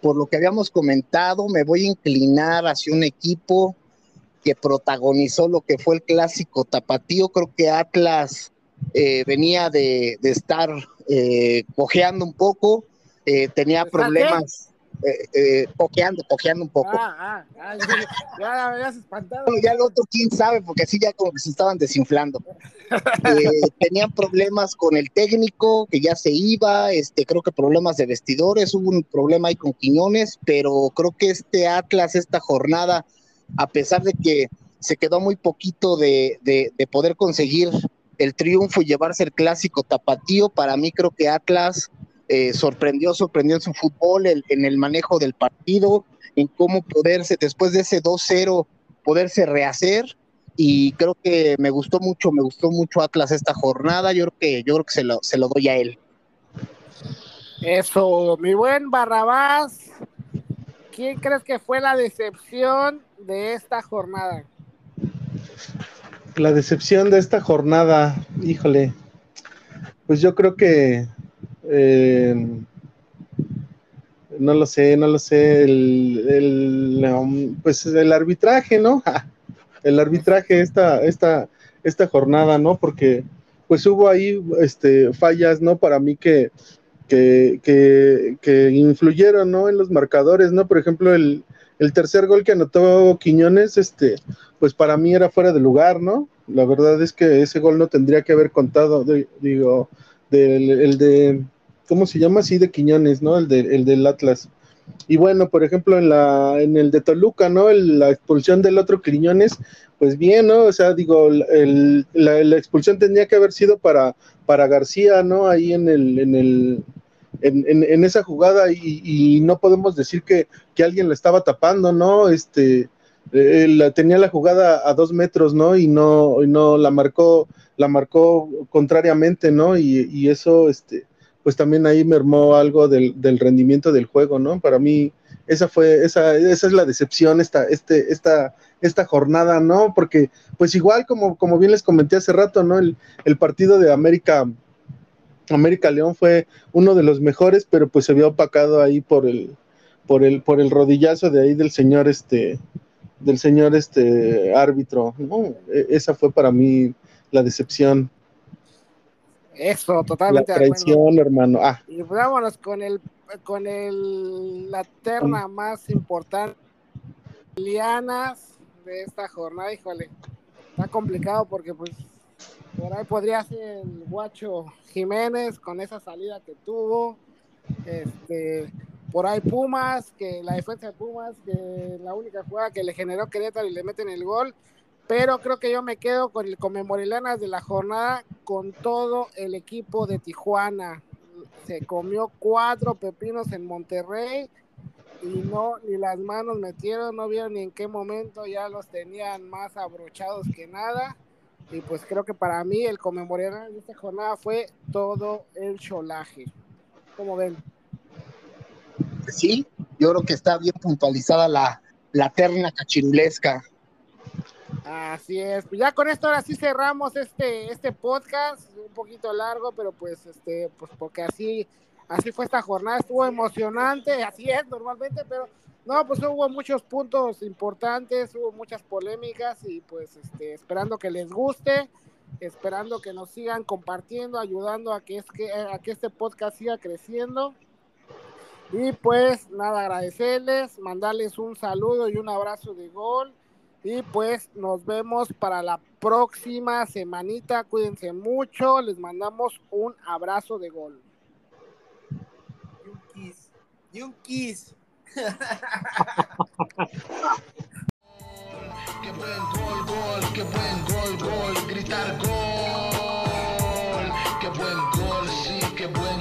por lo que habíamos comentado, me voy a inclinar hacia un equipo que protagonizó lo que fue el clásico tapatío. Creo que Atlas eh, venía de, estar eh, cojeando un poco, eh, tenía problemas eh, eh, un poco. Ah, ah, ya, ya espantado. ya el otro, quién sabe, porque así ya como que se estaban desinflando. Eh, tenían problemas con el técnico, que ya se iba, este, creo que problemas de vestidores, hubo un problema ahí con Quiñones, pero creo que este Atlas, esta jornada, a pesar de que se quedó muy poquito de, de, de poder conseguir el triunfo y llevarse el clásico tapatío, para mí creo que Atlas eh, sorprendió, sorprendió en su fútbol, en el manejo del partido, en cómo poderse, después de ese 2-0, poderse rehacer. Y creo que me gustó mucho, me gustó mucho Atlas esta jornada. Yo creo que, yo creo que se lo, se lo doy a él. Eso, mi buen Barrabás. ¿Quién crees que fue la decepción de esta jornada? La decepción de esta jornada, híjole. Pues yo creo que eh, no lo sé, no lo sé, el, um, pues el arbitraje, ¿no? El arbitraje esta, esta, esta jornada, ¿no? Porque pues hubo ahí este, fallas, ¿no? Para mí que, que, que, que influyeron, ¿no? En los marcadores, ¿no? Por ejemplo, el, el tercer gol que anotó Quiñones, este, pues para mí era fuera de lugar, ¿no? La verdad es que ese gol no tendría que haber contado, digo, del, el de, ¿cómo se llama? Sí, de Quiñones, ¿no? El, de, el del Atlas. Y bueno, por ejemplo, en, la, en el de Toluca, ¿no? la expulsión del otro Quiñones, pues bien, ¿no? O sea, digo, la, expulsión tenía que haber sido para, García, ¿no? Ahí en el, en el, en, esa jugada y, no podemos decir que, alguien la estaba tapando, ¿no? Este, eh, tenía la jugada a dos metros, ¿no? Y no, y no la marcó, la marcó contrariamente, ¿no? Y, y, eso, este, pues también ahí mermó algo del, del, rendimiento del juego, ¿no? Para mí, esa fue, esa, esa es la decepción, esta, este, esta, esta jornada, ¿no? Porque, pues igual, como, como bien les comenté hace rato, ¿no? El, el partido de América América León fue uno de los mejores, pero pues se vio opacado ahí por el, por el, por el rodillazo de ahí del señor este, del señor este árbitro. No, e, esa fue para mí la decepción. Eso, totalmente. La traición, hermano. Ah. Y vámonos con el, con el, la terna más importante, lianas de esta jornada, híjole, está complicado porque pues por ahí podría ser el guacho Jiménez con esa salida que tuvo. Este, por ahí Pumas, que la defensa de Pumas, que la única jugada que le generó Querétaro y le meten el gol. Pero creo que yo me quedo con el conmemorilanas de la jornada con todo el equipo de Tijuana. Se comió cuatro pepinos en Monterrey y no, ni las manos metieron, no vieron ni en qué momento ya los tenían más abrochados que nada y pues creo que para mí el conmemorar de esta jornada fue todo el cholaje. ¿Cómo ven? Sí, yo creo que está bien puntualizada la, la terna cachirulesca. Así es, pues ya con esto ahora sí cerramos este, este podcast, un poquito largo, pero pues este, pues porque así, así fue esta jornada, estuvo emocionante, así es normalmente, pero no, pues hubo muchos puntos importantes, hubo muchas polémicas y pues este, esperando que les guste, esperando que nos sigan compartiendo, ayudando a que, es que, a que este podcast siga creciendo. Y pues nada, agradecerles, mandarles un saludo y un abrazo de gol. Y pues nos vemos para la próxima semanita. Cuídense mucho. Les mandamos un abrazo de gol. Y un kiss. Y un kiss. qué buen gol, gol, qué buen gol, gol, gritar gol, qué buen gol, sí, qué buen gol.